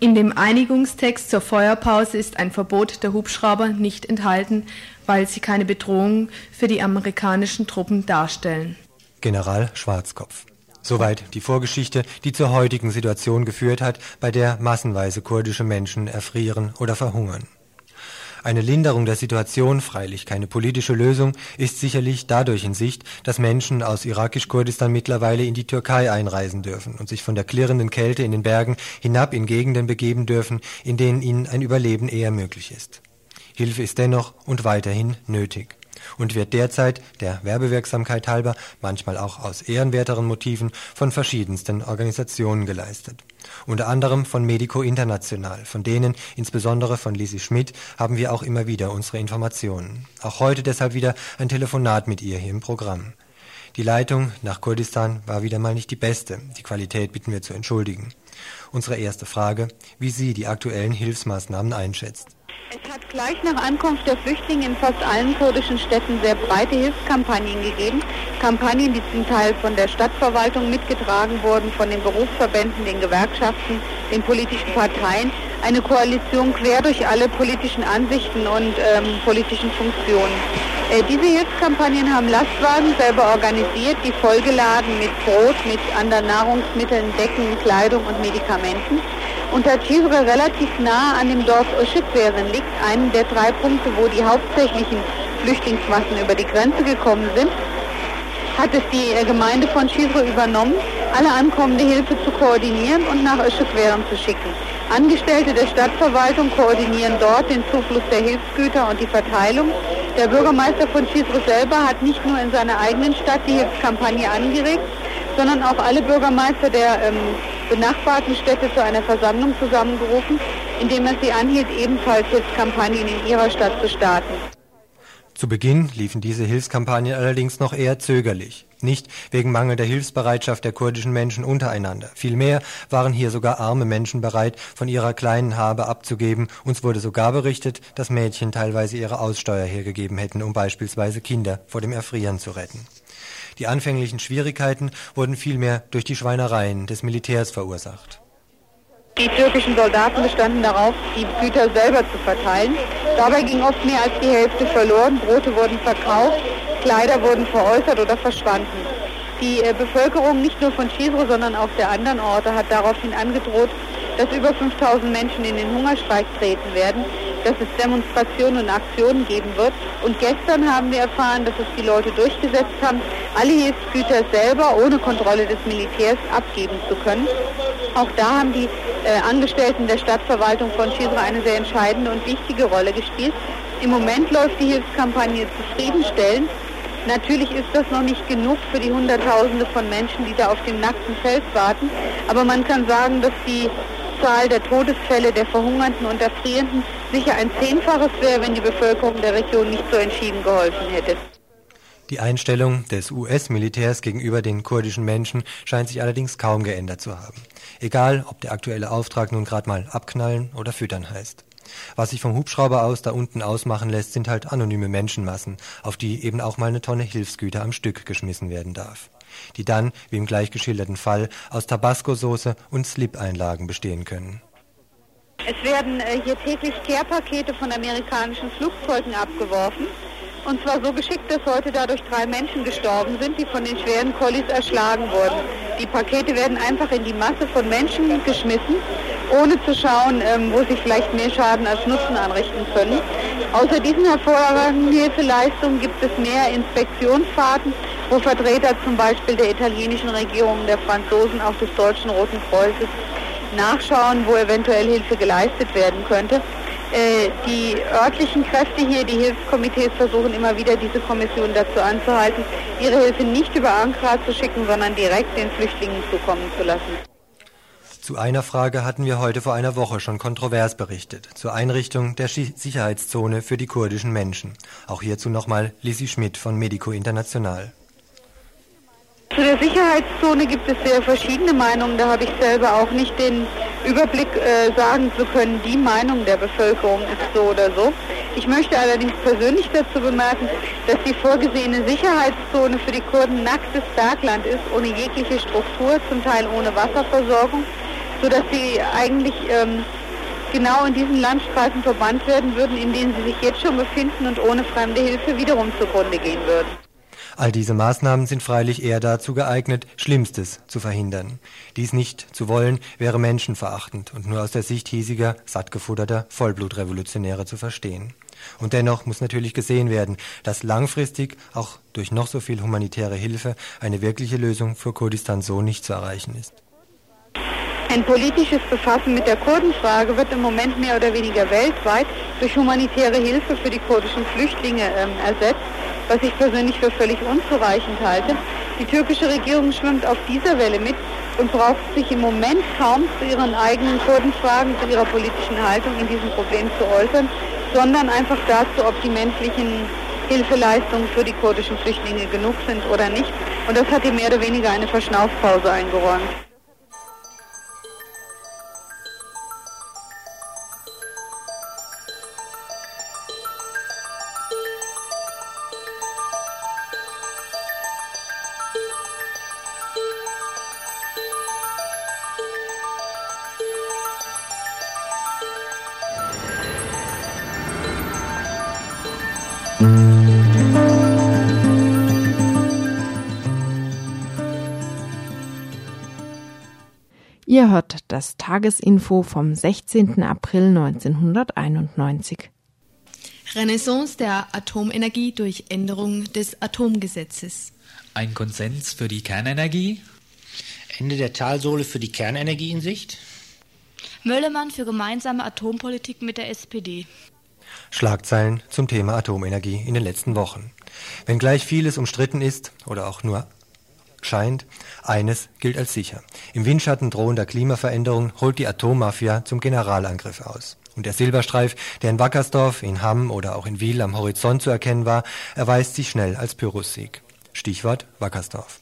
Speaker 9: In dem Einigungstext zur Feuerpause ist ein Verbot der Hubschrauber nicht enthalten, weil sie keine Bedrohung für die amerikanischen Truppen darstellen.
Speaker 3: General Schwarzkopf. Soweit die Vorgeschichte, die zur heutigen Situation geführt hat, bei der massenweise kurdische Menschen erfrieren oder verhungern. Eine Linderung der Situation, freilich keine politische Lösung, ist sicherlich dadurch in Sicht, dass Menschen aus irakisch-Kurdistan mittlerweile in die Türkei einreisen dürfen und sich von der klirrenden Kälte in den Bergen hinab in Gegenden begeben dürfen, in denen ihnen ein Überleben eher möglich ist. Hilfe ist dennoch und weiterhin nötig und wird derzeit der Werbewirksamkeit halber, manchmal auch aus ehrenwerteren Motiven, von verschiedensten Organisationen geleistet. Unter anderem von Medico International, von denen, insbesondere von Lisi Schmidt, haben wir auch immer wieder unsere Informationen. Auch heute deshalb wieder ein Telefonat mit ihr hier im Programm. Die Leitung nach Kurdistan war wieder mal nicht die beste. Die Qualität bitten wir zu entschuldigen. Unsere erste Frage, wie sie die aktuellen Hilfsmaßnahmen einschätzt.
Speaker 10: Es hat gleich nach Ankunft der Flüchtlinge in fast allen kurdischen Städten sehr breite Hilfskampagnen gegeben. Kampagnen, die zum Teil von der Stadtverwaltung mitgetragen wurden, von den Berufsverbänden, den Gewerkschaften, den politischen Parteien. Eine Koalition quer durch alle politischen Ansichten und ähm, politischen Funktionen. Äh, diese Hilfskampagnen haben Lastwagen selber organisiert, die vollgeladen mit Brot, mit anderen Nahrungsmitteln, Decken, Kleidung und Medikamenten und da Cizre relativ nah an dem Dorf Öschükweren liegt, einem der drei Punkte, wo die hauptsächlichen Flüchtlingsmassen über die Grenze gekommen sind, hat es die äh, Gemeinde von Cizre übernommen, alle ankommende Hilfe zu koordinieren und nach Öschükweren zu schicken. Angestellte der Stadtverwaltung koordinieren dort den Zufluss der Hilfsgüter und die Verteilung. Der Bürgermeister von Cizre selber hat nicht nur in seiner eigenen Stadt die Hilfskampagne angeregt, sondern auch alle Bürgermeister der ähm, benachbarten Städte zu einer Versammlung zusammengerufen, indem er sie anhielt, ebenfalls Hilfskampagnen in ihrer Stadt zu starten.
Speaker 3: Zu Beginn liefen diese Hilfskampagnen allerdings noch eher zögerlich. Nicht wegen mangelnder Hilfsbereitschaft der kurdischen Menschen untereinander. Vielmehr waren hier sogar arme Menschen bereit, von ihrer kleinen Habe abzugeben. Uns wurde sogar berichtet, dass Mädchen teilweise ihre Aussteuer hergegeben hätten, um beispielsweise Kinder vor dem Erfrieren zu retten. Die anfänglichen Schwierigkeiten wurden vielmehr durch die Schweinereien des Militärs verursacht.
Speaker 10: Die türkischen Soldaten bestanden darauf, die Güter selber zu verteilen. Dabei ging oft mehr als die Hälfte verloren. Brote wurden verkauft, Kleider wurden veräußert oder verschwanden. Die äh, Bevölkerung nicht nur von Cizre, sondern auch der anderen Orte hat daraufhin angedroht, dass über 5000 Menschen in den Hungerstreik treten werden dass es Demonstrationen und Aktionen geben wird. Und gestern haben wir erfahren, dass es die Leute durchgesetzt haben, alle Hilfsgüter selber ohne Kontrolle des Militärs abgeben zu können. Auch da haben die äh, Angestellten der Stadtverwaltung von Chisra eine sehr entscheidende und wichtige Rolle gespielt. Im Moment läuft die Hilfskampagne zufriedenstellend. Natürlich ist das noch nicht genug für die Hunderttausende von Menschen, die da auf dem nackten Feld warten. Aber man kann sagen, dass die Zahl der Todesfälle der Verhungernden und Erfrierenden sicher ein Zehnfaches wäre, wenn die Bevölkerung der Region nicht so entschieden geholfen hätte.
Speaker 3: Die Einstellung des US-Militärs gegenüber den kurdischen Menschen scheint sich allerdings kaum geändert zu haben. Egal, ob der aktuelle Auftrag nun gerade mal abknallen oder füttern heißt. Was sich vom Hubschrauber aus da unten ausmachen lässt, sind halt anonyme Menschenmassen, auf die eben auch mal eine Tonne Hilfsgüter am Stück geschmissen werden darf die dann, wie im gleich geschilderten Fall, aus Tabasco-Soße und Slip-Einlagen bestehen können.
Speaker 10: Es werden äh, hier täglich Care-Pakete von amerikanischen Flugzeugen abgeworfen. Und zwar so geschickt, dass heute dadurch drei Menschen gestorben sind, die von den schweren Kollis erschlagen wurden. Die Pakete werden einfach in die Masse von Menschen geschmissen, ohne zu schauen, ähm, wo sie vielleicht mehr Schaden als Nutzen anrichten können. Außer diesen hervorragenden Hilfeleistungen gibt es mehr Inspektionsfahrten, wo Vertreter zum Beispiel der italienischen Regierung, der Franzosen, auch des Deutschen Roten Kreuzes nachschauen, wo eventuell Hilfe geleistet werden könnte. Äh, die örtlichen Kräfte hier, die Hilfskomitees, versuchen immer wieder diese Kommission dazu anzuhalten, ihre Hilfe nicht über Ankara zu schicken, sondern direkt den Flüchtlingen zukommen zu lassen.
Speaker 3: Zu einer Frage hatten wir heute vor einer Woche schon kontrovers berichtet, zur Einrichtung der Sicherheitszone für die kurdischen Menschen. Auch hierzu nochmal Lisi Schmidt von Medico International.
Speaker 10: Zu der Sicherheitszone gibt es sehr verschiedene Meinungen. Da habe ich selber auch nicht den Überblick äh, sagen zu können, die Meinung der Bevölkerung ist so oder so. Ich möchte allerdings persönlich dazu bemerken, dass die vorgesehene Sicherheitszone für die Kurden nacktes Bergland ist, ohne jegliche Struktur, zum Teil ohne Wasserversorgung, sodass sie eigentlich ähm, genau in diesen Landstreifen verbannt werden würden, in denen sie sich jetzt schon befinden und ohne fremde Hilfe wiederum zugrunde gehen würden.
Speaker 3: All diese Maßnahmen sind freilich eher dazu geeignet, Schlimmstes zu verhindern. Dies nicht zu wollen, wäre menschenverachtend und nur aus der Sicht hiesiger, sattgefutterter Vollblutrevolutionäre zu verstehen. Und dennoch muss natürlich gesehen werden, dass langfristig auch durch noch so viel humanitäre Hilfe eine wirkliche Lösung für Kurdistan so nicht zu erreichen ist.
Speaker 10: Ein politisches Befassen mit der Kurdenfrage wird im Moment mehr oder weniger weltweit durch humanitäre Hilfe für die kurdischen Flüchtlinge ähm, ersetzt was ich persönlich für völlig unzureichend halte. Die türkische Regierung schwimmt auf dieser Welle mit und braucht sich im Moment kaum zu ihren eigenen Kurdenfragen, zu ihrer politischen Haltung in diesem Problem zu äußern, sondern einfach dazu, ob die menschlichen Hilfeleistungen für die kurdischen Flüchtlinge genug sind oder nicht. Und das hat ihr mehr oder weniger eine Verschnaufpause eingeräumt.
Speaker 2: Ihr hört das Tagesinfo vom 16. April 1991.
Speaker 9: Renaissance der Atomenergie durch Änderung des Atomgesetzes.
Speaker 11: Ein Konsens für die Kernenergie.
Speaker 12: Ende der Talsohle für die Kernenergie in Sicht.
Speaker 13: Möllemann für gemeinsame Atompolitik mit der SPD.
Speaker 3: Schlagzeilen zum Thema Atomenergie in den letzten Wochen. Wenngleich vieles umstritten ist oder auch nur scheint, eines gilt als sicher. Im Windschatten drohender Klimaveränderung holt die Atommafia zum Generalangriff aus. Und der Silberstreif, der in Wackersdorf, in Hamm oder auch in Wiel am Horizont zu erkennen war, erweist sich schnell als Pyrrhussieg. Stichwort Wackersdorf.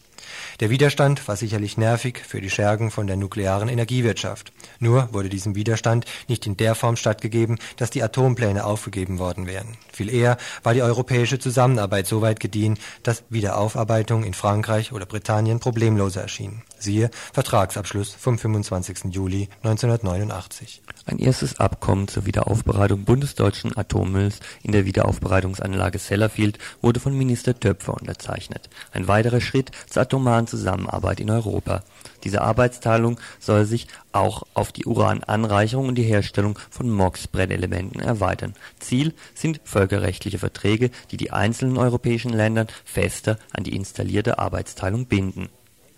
Speaker 3: Der Widerstand war sicherlich nervig für die Schergen von der nuklearen Energiewirtschaft. Nur wurde diesem Widerstand nicht in der Form stattgegeben, dass die Atompläne aufgegeben worden wären. Viel eher war die europäische Zusammenarbeit so weit gediehen, dass Wiederaufarbeitung in Frankreich oder Britannien problemloser erschien. Siehe Vertragsabschluss vom 25. Juli 1989.
Speaker 1: Ein erstes Abkommen zur Wiederaufbereitung bundesdeutschen Atommülls in der Wiederaufbereitungsanlage Sellafield wurde von Minister Töpfer unterzeichnet. Ein weiterer Schritt zur atomaren Zusammenarbeit in Europa. Diese Arbeitsteilung soll sich auch auf die Urananreicherung und die Herstellung von MOX-Brennelementen erweitern. Ziel sind völkerrechtliche Verträge, die die einzelnen europäischen Länder fester an die installierte Arbeitsteilung binden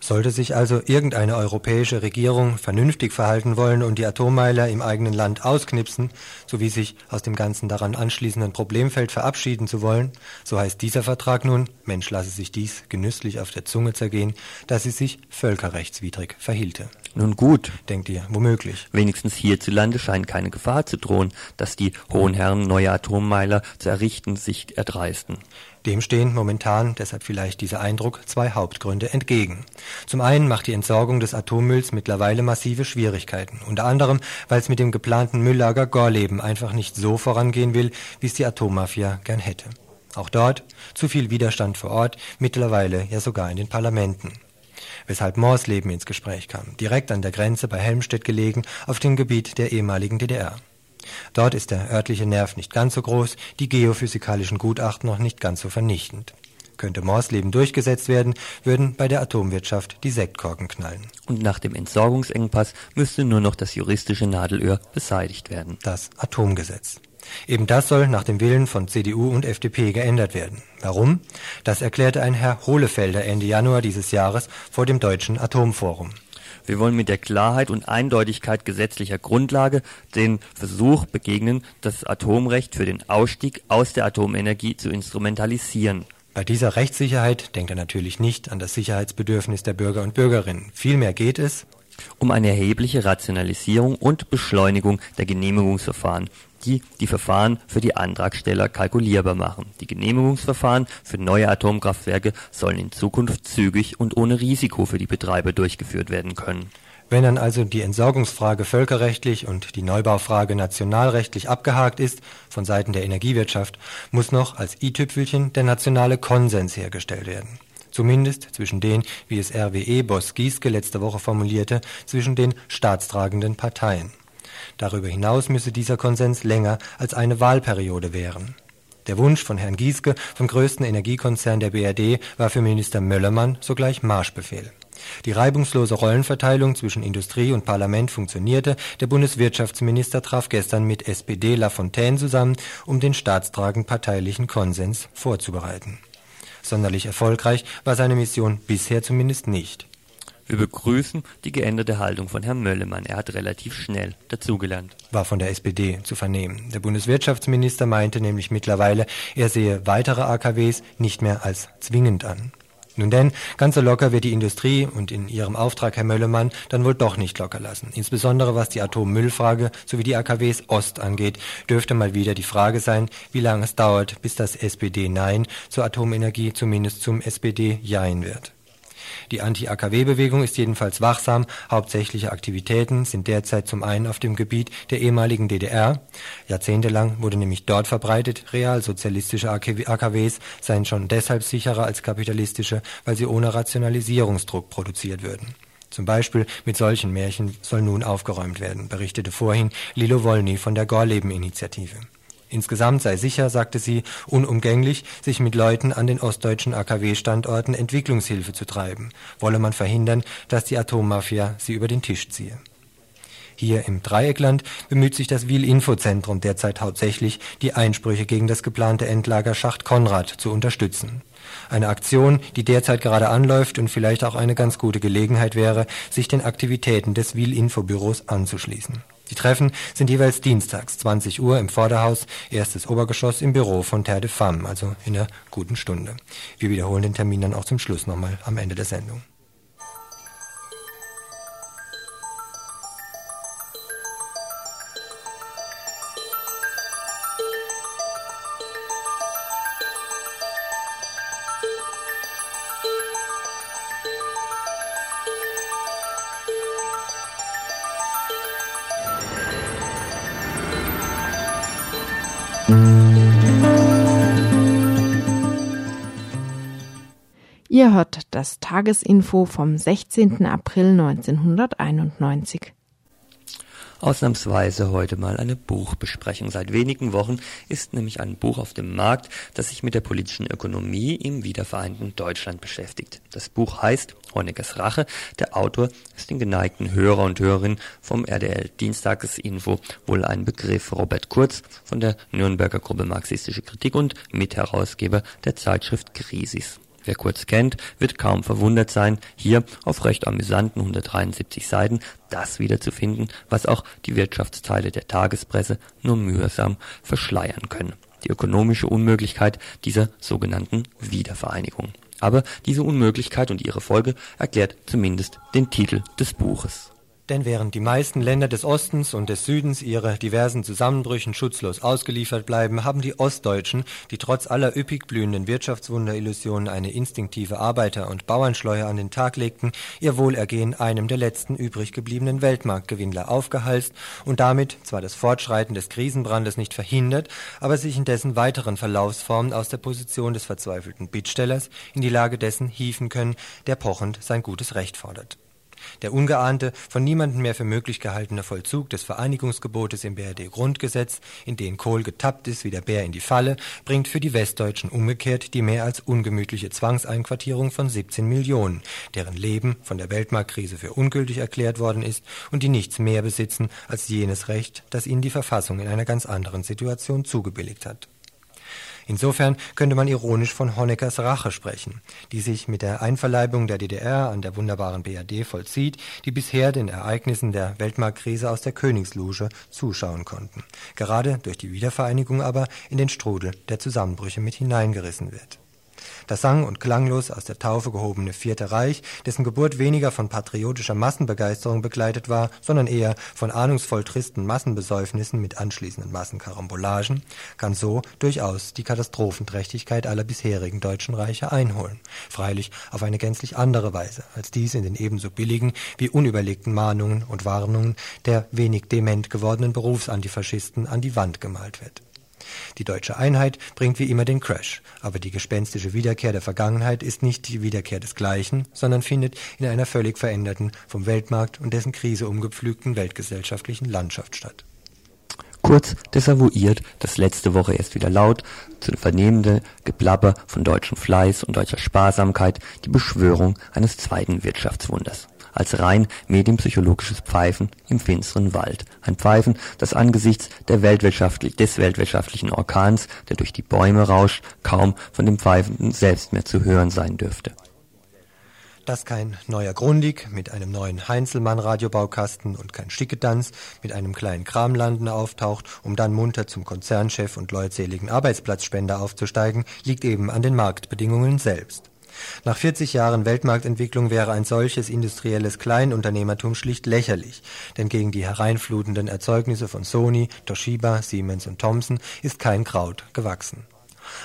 Speaker 3: sollte sich also irgendeine europäische Regierung vernünftig verhalten wollen und die Atommeiler im eigenen Land ausknipsen, sowie sich aus dem ganzen daran anschließenden Problemfeld verabschieden zu wollen, so heißt dieser Vertrag nun, Mensch lasse sich dies genüsslich auf der Zunge zergehen, dass sie sich völkerrechtswidrig verhielte.
Speaker 1: Nun gut,
Speaker 3: denkt ihr, womöglich.
Speaker 1: Wenigstens hierzulande scheint keine Gefahr zu drohen, dass die hohen Herren neue Atommeiler zu errichten sich erdreisten.
Speaker 3: Dem stehen momentan, deshalb vielleicht dieser Eindruck, zwei Hauptgründe entgegen. Zum einen macht die Entsorgung des Atommülls mittlerweile massive Schwierigkeiten, unter anderem, weil es mit dem geplanten Mülllager Gorleben einfach nicht so vorangehen will, wie es die Atommafia gern hätte. Auch dort zu viel Widerstand vor Ort, mittlerweile ja sogar in den Parlamenten. Weshalb Morsleben ins Gespräch kam, direkt an der Grenze bei Helmstedt gelegen, auf dem Gebiet der ehemaligen DDR. Dort ist der örtliche Nerv nicht ganz so groß, die geophysikalischen Gutachten noch nicht ganz so vernichtend. Könnte Morsleben durchgesetzt werden, würden bei der Atomwirtschaft die Sektkorken knallen.
Speaker 1: Und nach dem Entsorgungsengpass müsste nur noch das juristische Nadelöhr beseitigt werden.
Speaker 3: Das Atomgesetz. Eben das soll nach dem Willen von CDU und FDP geändert werden. Warum? Das erklärte ein Herr Hohlefelder Ende Januar dieses Jahres vor dem Deutschen Atomforum.
Speaker 1: Wir wollen mit der Klarheit und Eindeutigkeit gesetzlicher Grundlage den Versuch begegnen, das Atomrecht für den Ausstieg aus der Atomenergie zu instrumentalisieren.
Speaker 3: Bei dieser Rechtssicherheit denkt er natürlich nicht an das Sicherheitsbedürfnis der Bürger und Bürgerinnen. Vielmehr geht es
Speaker 1: um eine erhebliche Rationalisierung und Beschleunigung der Genehmigungsverfahren, die die Verfahren für die Antragsteller kalkulierbar machen. Die Genehmigungsverfahren für neue Atomkraftwerke sollen in Zukunft zügig und ohne Risiko für die Betreiber durchgeführt werden können.
Speaker 3: Wenn dann also die Entsorgungsfrage völkerrechtlich und die Neubaufrage nationalrechtlich abgehakt ist von Seiten der Energiewirtschaft, muss noch als i-Tüpfelchen der nationale Konsens hergestellt werden. Zumindest zwischen den, wie es RWE-Boss Gieske letzte Woche formulierte, zwischen den staatstragenden Parteien. Darüber hinaus müsse dieser Konsens länger als eine Wahlperiode währen. Der Wunsch von Herrn Gieske vom größten Energiekonzern der BRD war für Minister Möllermann sogleich Marschbefehl. Die reibungslose Rollenverteilung zwischen Industrie und Parlament funktionierte, der Bundeswirtschaftsminister traf gestern mit SPD Lafontaine zusammen, um den staatstragend parteilichen Konsens vorzubereiten. Sonderlich erfolgreich war seine Mission bisher zumindest nicht.
Speaker 1: Wir begrüßen die geänderte Haltung von Herrn Möllemann. Er hat relativ schnell dazugelernt.
Speaker 3: War von der SPD zu vernehmen. Der Bundeswirtschaftsminister meinte nämlich mittlerweile, er sehe weitere AKWs nicht mehr als zwingend an. Nun denn, ganz so locker wird die Industrie und in ihrem Auftrag Herr Möllemann dann wohl doch nicht locker lassen. Insbesondere was die Atommüllfrage sowie die AKWs Ost angeht, dürfte mal wieder die Frage sein, wie lange es dauert, bis das SPD Nein zur Atomenergie zumindest zum SPD Jein wird. Die Anti-AKW-Bewegung ist jedenfalls wachsam. Hauptsächliche Aktivitäten sind derzeit zum einen auf dem Gebiet der ehemaligen DDR. Jahrzehntelang wurde nämlich dort verbreitet, realsozialistische AKWs seien schon deshalb sicherer als kapitalistische, weil sie ohne Rationalisierungsdruck produziert würden. Zum Beispiel mit solchen Märchen soll nun aufgeräumt werden, berichtete vorhin Lilo Wolny von der Gorleben-Initiative. Insgesamt sei sicher, sagte sie, unumgänglich, sich mit Leuten an den ostdeutschen AKW-Standorten Entwicklungshilfe zu treiben, wolle man verhindern, dass die Atommafia sie über den Tisch ziehe. Hier im Dreieckland bemüht sich das Wiel-Info-Zentrum derzeit hauptsächlich, die Einsprüche gegen das geplante Endlager Schacht Konrad zu unterstützen. Eine Aktion, die derzeit gerade anläuft und vielleicht auch eine ganz gute Gelegenheit wäre, sich den Aktivitäten des Wiel-Info-Büros anzuschließen. Die Treffen sind jeweils dienstags, 20 Uhr im Vorderhaus, erstes Obergeschoss im Büro von Terre de Femme, also in einer guten Stunde. Wir wiederholen den Termin dann auch zum Schluss nochmal am Ende der Sendung.
Speaker 2: Ihr hört das Tagesinfo vom 16. April 1991.
Speaker 1: Ausnahmsweise heute mal eine Buchbesprechung. Seit wenigen Wochen ist nämlich ein Buch auf dem Markt, das sich mit der politischen Ökonomie im wiedervereinten Deutschland beschäftigt. Das Buch heißt Honeckers Rache. Der Autor ist den geneigten Hörer und Hörerinnen vom RDL Dienstagesinfo wohl ein Begriff. Robert Kurz von der Nürnberger Gruppe Marxistische Kritik und Mitherausgeber der Zeitschrift Krisis. Wer Kurz kennt, wird kaum verwundert sein, hier auf recht amüsanten 173 Seiten das wiederzufinden, was auch die Wirtschaftsteile der Tagespresse nur mühsam verschleiern können. Die ökonomische Unmöglichkeit dieser sogenannten Wiedervereinigung. Aber diese Unmöglichkeit und ihre Folge erklärt zumindest den Titel des Buches.
Speaker 3: Denn während die meisten Länder des Ostens und des Südens ihre diversen Zusammenbrüchen schutzlos ausgeliefert bleiben, haben die Ostdeutschen, die trotz aller üppig blühenden Wirtschaftswunderillusionen eine instinktive Arbeiter- und Bauernschleue an den Tag legten, ihr Wohlergehen einem der letzten übrig gebliebenen Weltmarktgewinnler aufgehalst und damit zwar das Fortschreiten des Krisenbrandes nicht verhindert, aber sich in dessen weiteren Verlaufsformen aus der Position des verzweifelten Bittstellers in die Lage dessen hieven können, der pochend sein gutes Recht fordert. Der ungeahnte, von niemandem mehr für möglich gehaltene Vollzug des Vereinigungsgebotes im BRD-Grundgesetz, in den Kohl getappt ist wie der Bär in die Falle, bringt für die Westdeutschen umgekehrt die mehr als ungemütliche Zwangseinquartierung von 17 Millionen, deren Leben von der Weltmarktkrise für ungültig erklärt worden ist und die nichts mehr besitzen als jenes Recht, das ihnen die Verfassung in einer ganz anderen Situation zugebilligt hat. Insofern könnte man ironisch von Honeckers Rache sprechen, die sich mit der Einverleibung der DDR an der wunderbaren BRD vollzieht, die bisher den Ereignissen der Weltmarktkrise aus der Königsloge zuschauen konnten, gerade durch die Wiedervereinigung aber in den Strudel der Zusammenbrüche mit hineingerissen wird das sang- und klanglos aus der Taufe gehobene Vierte Reich, dessen Geburt weniger von patriotischer Massenbegeisterung begleitet war, sondern eher von ahnungsvoll tristen Massenbesäufnissen mit anschließenden Massenkarambolagen, kann so durchaus die Katastrophenträchtigkeit aller bisherigen deutschen Reiche einholen, freilich auf eine gänzlich andere Weise, als dies in den ebenso billigen wie unüberlegten Mahnungen und Warnungen der wenig dement gewordenen Berufsantifaschisten an die Wand gemalt wird. Die deutsche Einheit bringt wie immer den Crash, aber die gespenstische Wiederkehr der Vergangenheit ist nicht die Wiederkehr des Gleichen, sondern findet in einer völlig veränderten, vom Weltmarkt und dessen Krise umgepflügten weltgesellschaftlichen Landschaft statt.
Speaker 1: Kurz desavouiert das letzte Woche erst wieder laut zu vernehmende Geplapper von deutschem Fleiß und deutscher Sparsamkeit die Beschwörung eines zweiten Wirtschaftswunders als rein medienpsychologisches Pfeifen im finsteren Wald. Ein Pfeifen, das angesichts der weltwirtschaftlich, des weltwirtschaftlichen Orkans, der durch die Bäume rauscht, kaum von dem Pfeifenden selbst mehr zu hören sein dürfte.
Speaker 3: Dass kein neuer Grundig mit einem neuen Heinzelmann-Radiobaukasten und kein Stickedanz mit einem kleinen Kramlanden auftaucht, um dann munter zum Konzernchef und leutseligen Arbeitsplatzspender aufzusteigen, liegt eben an den Marktbedingungen selbst. Nach 40 Jahren Weltmarktentwicklung wäre ein solches industrielles Kleinunternehmertum schlicht lächerlich, denn gegen die hereinflutenden Erzeugnisse von Sony, Toshiba, Siemens und Thomson ist kein Kraut gewachsen.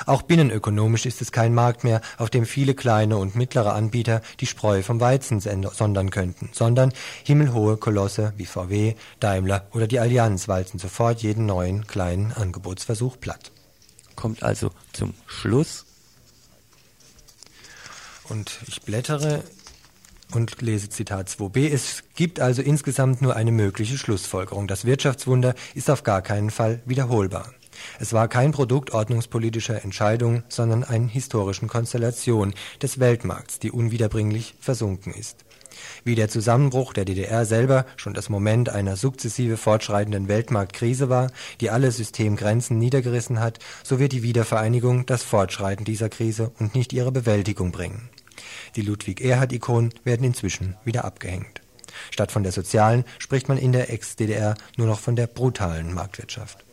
Speaker 3: Auch binnenökonomisch ist es kein Markt mehr, auf dem viele kleine und mittlere Anbieter die Spreu vom Weizen sondern könnten, sondern himmelhohe Kolosse wie VW, Daimler oder die Allianz walzen sofort jeden neuen kleinen Angebotsversuch platt.
Speaker 1: Kommt also zum Schluss,
Speaker 3: und ich blättere und lese Zitat 2b. Es gibt also insgesamt nur eine mögliche Schlussfolgerung. Das Wirtschaftswunder ist auf gar keinen Fall wiederholbar. Es war kein Produkt ordnungspolitischer Entscheidungen, sondern eine historischen Konstellation des Weltmarkts, die unwiederbringlich versunken ist. Wie der Zusammenbruch der DDR selber schon das Moment einer sukzessive fortschreitenden Weltmarktkrise war, die alle Systemgrenzen niedergerissen hat, so wird die Wiedervereinigung das Fortschreiten dieser Krise und nicht ihre Bewältigung bringen. Die Ludwig-Erhard-Ikonen werden inzwischen wieder abgehängt. Statt von der sozialen spricht man in der Ex-DDR nur noch von der brutalen Marktwirtschaft.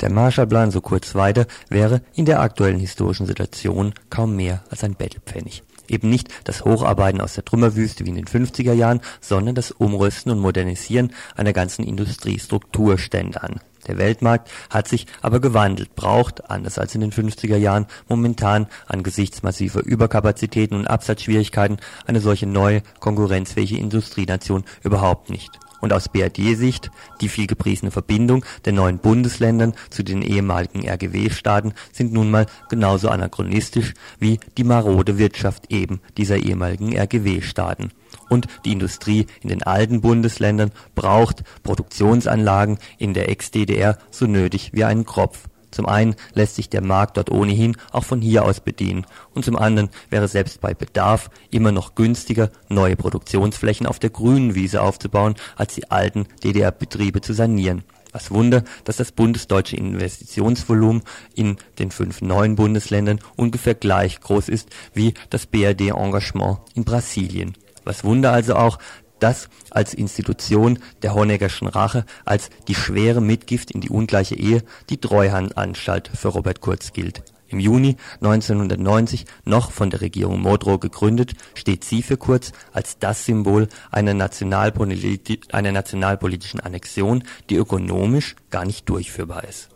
Speaker 1: Der Marshallplan, so kurz weiter, wäre in der aktuellen historischen Situation kaum mehr als ein Bettelpfennig. Eben nicht das Hocharbeiten aus der Trümmerwüste wie in den 50er Jahren, sondern das Umrüsten und Modernisieren einer ganzen Industriestruktur stände an. Der Weltmarkt hat sich aber gewandelt, braucht, anders als in den 50er Jahren, momentan angesichts massiver Überkapazitäten und Absatzschwierigkeiten eine solche neue, konkurrenzfähige Industrienation überhaupt nicht. Und aus BRD-Sicht die vielgepriesene Verbindung der neuen Bundesländern zu den ehemaligen RGW-Staaten sind nun mal genauso anachronistisch wie die marode Wirtschaft eben dieser ehemaligen RGW-Staaten und die Industrie in den alten Bundesländern braucht Produktionsanlagen in der Ex-DDR so nötig wie einen Kropf. Zum einen lässt sich der Markt dort ohnehin auch von hier aus bedienen und zum anderen wäre selbst bei Bedarf immer noch günstiger, neue Produktionsflächen auf der grünen Wiese aufzubauen, als die alten DDR-Betriebe zu sanieren. Was Wunder, dass das bundesdeutsche Investitionsvolumen in den fünf neuen Bundesländern ungefähr gleich groß ist wie das BRD-Engagement in Brasilien. Was Wunder also auch, dass als Institution der Honeggerschen Rache als die schwere Mitgift in die ungleiche Ehe die Treuhandanstalt für Robert Kurz gilt. Im Juni 1990 noch von der Regierung Modrow gegründet, steht sie für Kurz als das Symbol einer, Nationalpoliti einer nationalpolitischen Annexion, die ökonomisch gar nicht durchführbar ist.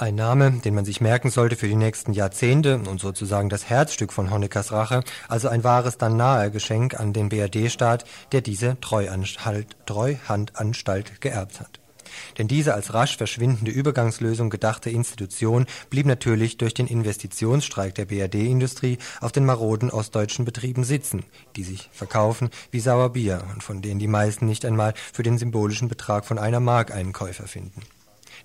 Speaker 3: Ein Name, den man sich merken sollte für die nächsten Jahrzehnte und sozusagen das Herzstück von Honeckers Rache, also ein wahres dann nahe Geschenk an den BRD-Staat, der diese Treuhandanstalt geerbt hat. Denn diese als rasch verschwindende Übergangslösung gedachte Institution blieb natürlich durch den Investitionsstreik der BRD-Industrie auf den maroden ostdeutschen Betrieben sitzen, die sich verkaufen wie Sauerbier und von denen die meisten nicht einmal für den symbolischen Betrag von einer Mark einen Käufer finden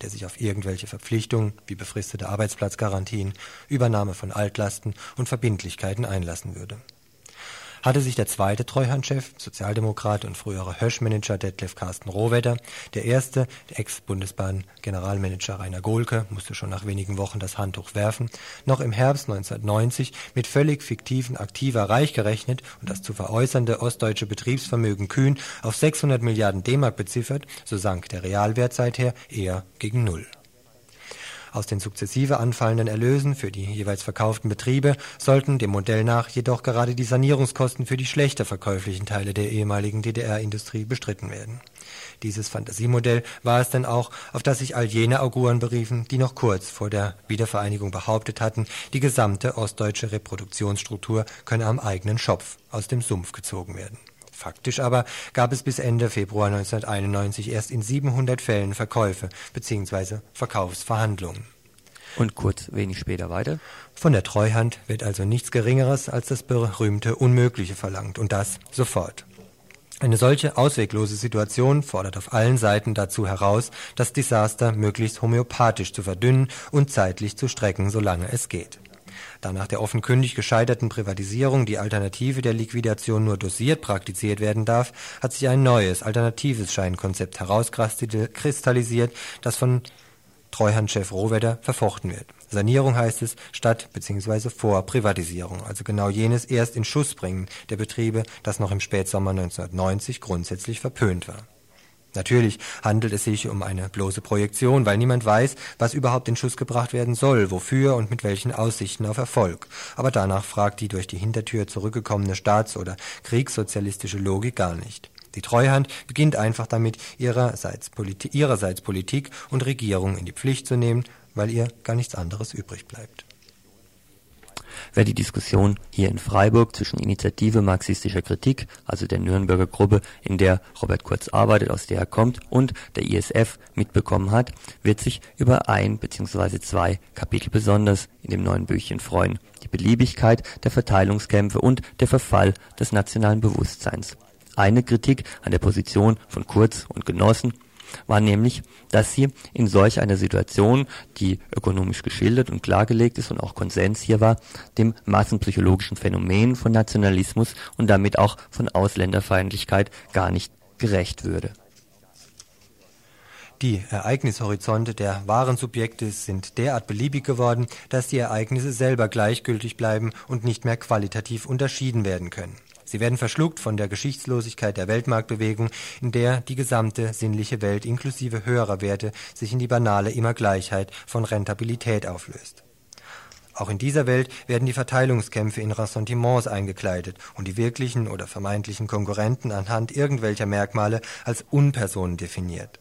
Speaker 3: der sich auf irgendwelche Verpflichtungen wie befristete Arbeitsplatzgarantien, Übernahme von Altlasten und Verbindlichkeiten einlassen würde hatte sich der zweite Treuhandchef, Sozialdemokrat und frühere Hösch-Manager Detlef Carsten Rohwedder, der erste, Ex-Bundesbahn-Generalmanager Rainer Gohlke, musste schon nach wenigen Wochen das Handtuch werfen, noch im Herbst 1990 mit völlig fiktiven Aktiva reich gerechnet und das zu veräußernde ostdeutsche Betriebsvermögen kühn auf 600 Milliarden D-Mark beziffert, so sank der Realwert seither eher gegen Null. Aus den sukzessive anfallenden Erlösen für die jeweils verkauften Betriebe sollten dem Modell nach jedoch gerade die Sanierungskosten für die schlechter verkäuflichen Teile der ehemaligen DDR-Industrie bestritten werden. Dieses Fantasiemodell war es denn auch, auf das sich all jene Auguren beriefen, die noch kurz vor der Wiedervereinigung behauptet hatten, die gesamte ostdeutsche Reproduktionsstruktur könne am eigenen Schopf aus dem Sumpf gezogen werden. Faktisch aber gab es bis Ende Februar 1991 erst in 700 Fällen Verkäufe bzw. Verkaufsverhandlungen.
Speaker 1: Und kurz wenig später weiter.
Speaker 3: Von der Treuhand wird also nichts Geringeres als das berühmte Unmögliche verlangt und das sofort. Eine solche ausweglose Situation fordert auf allen Seiten dazu heraus, das Desaster möglichst homöopathisch zu verdünnen und zeitlich zu strecken, solange es geht. Da nach der offenkundig gescheiterten Privatisierung die Alternative der Liquidation nur dosiert praktiziert werden darf, hat sich ein neues, alternatives Scheinkonzept herauskristallisiert, das von Treuhandchef Rohwedder verfochten wird. Sanierung heißt es statt bzw. vor Privatisierung, also genau jenes erst in Schuss bringen der Betriebe, das noch im Spätsommer 1990 grundsätzlich verpönt war. Natürlich handelt es sich um eine bloße Projektion, weil niemand weiß, was überhaupt in Schuss gebracht werden soll, wofür und mit welchen Aussichten auf Erfolg. Aber danach fragt die durch die Hintertür zurückgekommene Staats- oder kriegssozialistische Logik gar nicht. Die Treuhand beginnt einfach damit, ihrerseits, Politi ihrerseits Politik und Regierung in die Pflicht zu nehmen, weil ihr gar nichts anderes übrig bleibt.
Speaker 1: Wer die Diskussion hier in Freiburg zwischen Initiative marxistischer Kritik, also der Nürnberger Gruppe, in der Robert Kurz arbeitet, aus der er kommt, und der ISF mitbekommen hat, wird sich über ein bzw. zwei Kapitel besonders in dem neuen Büchchen freuen: die Beliebigkeit der Verteilungskämpfe und der Verfall des nationalen Bewusstseins. Eine Kritik an der Position von Kurz und Genossen war nämlich, dass sie in solch einer Situation, die ökonomisch geschildert und klargelegt ist und auch Konsens hier war, dem massenpsychologischen Phänomen von Nationalismus und damit auch von Ausländerfeindlichkeit gar nicht gerecht würde.
Speaker 3: Die Ereignishorizonte der wahren Subjekte sind derart beliebig geworden, dass die Ereignisse selber gleichgültig bleiben und nicht mehr qualitativ unterschieden werden können. Sie werden verschluckt von der Geschichtslosigkeit der Weltmarktbewegung, in der die gesamte sinnliche Welt inklusive höherer Werte sich in die banale Immergleichheit von Rentabilität auflöst. Auch in dieser Welt werden die Verteilungskämpfe in Ressentiments eingekleidet und die wirklichen oder vermeintlichen Konkurrenten anhand irgendwelcher Merkmale als Unpersonen definiert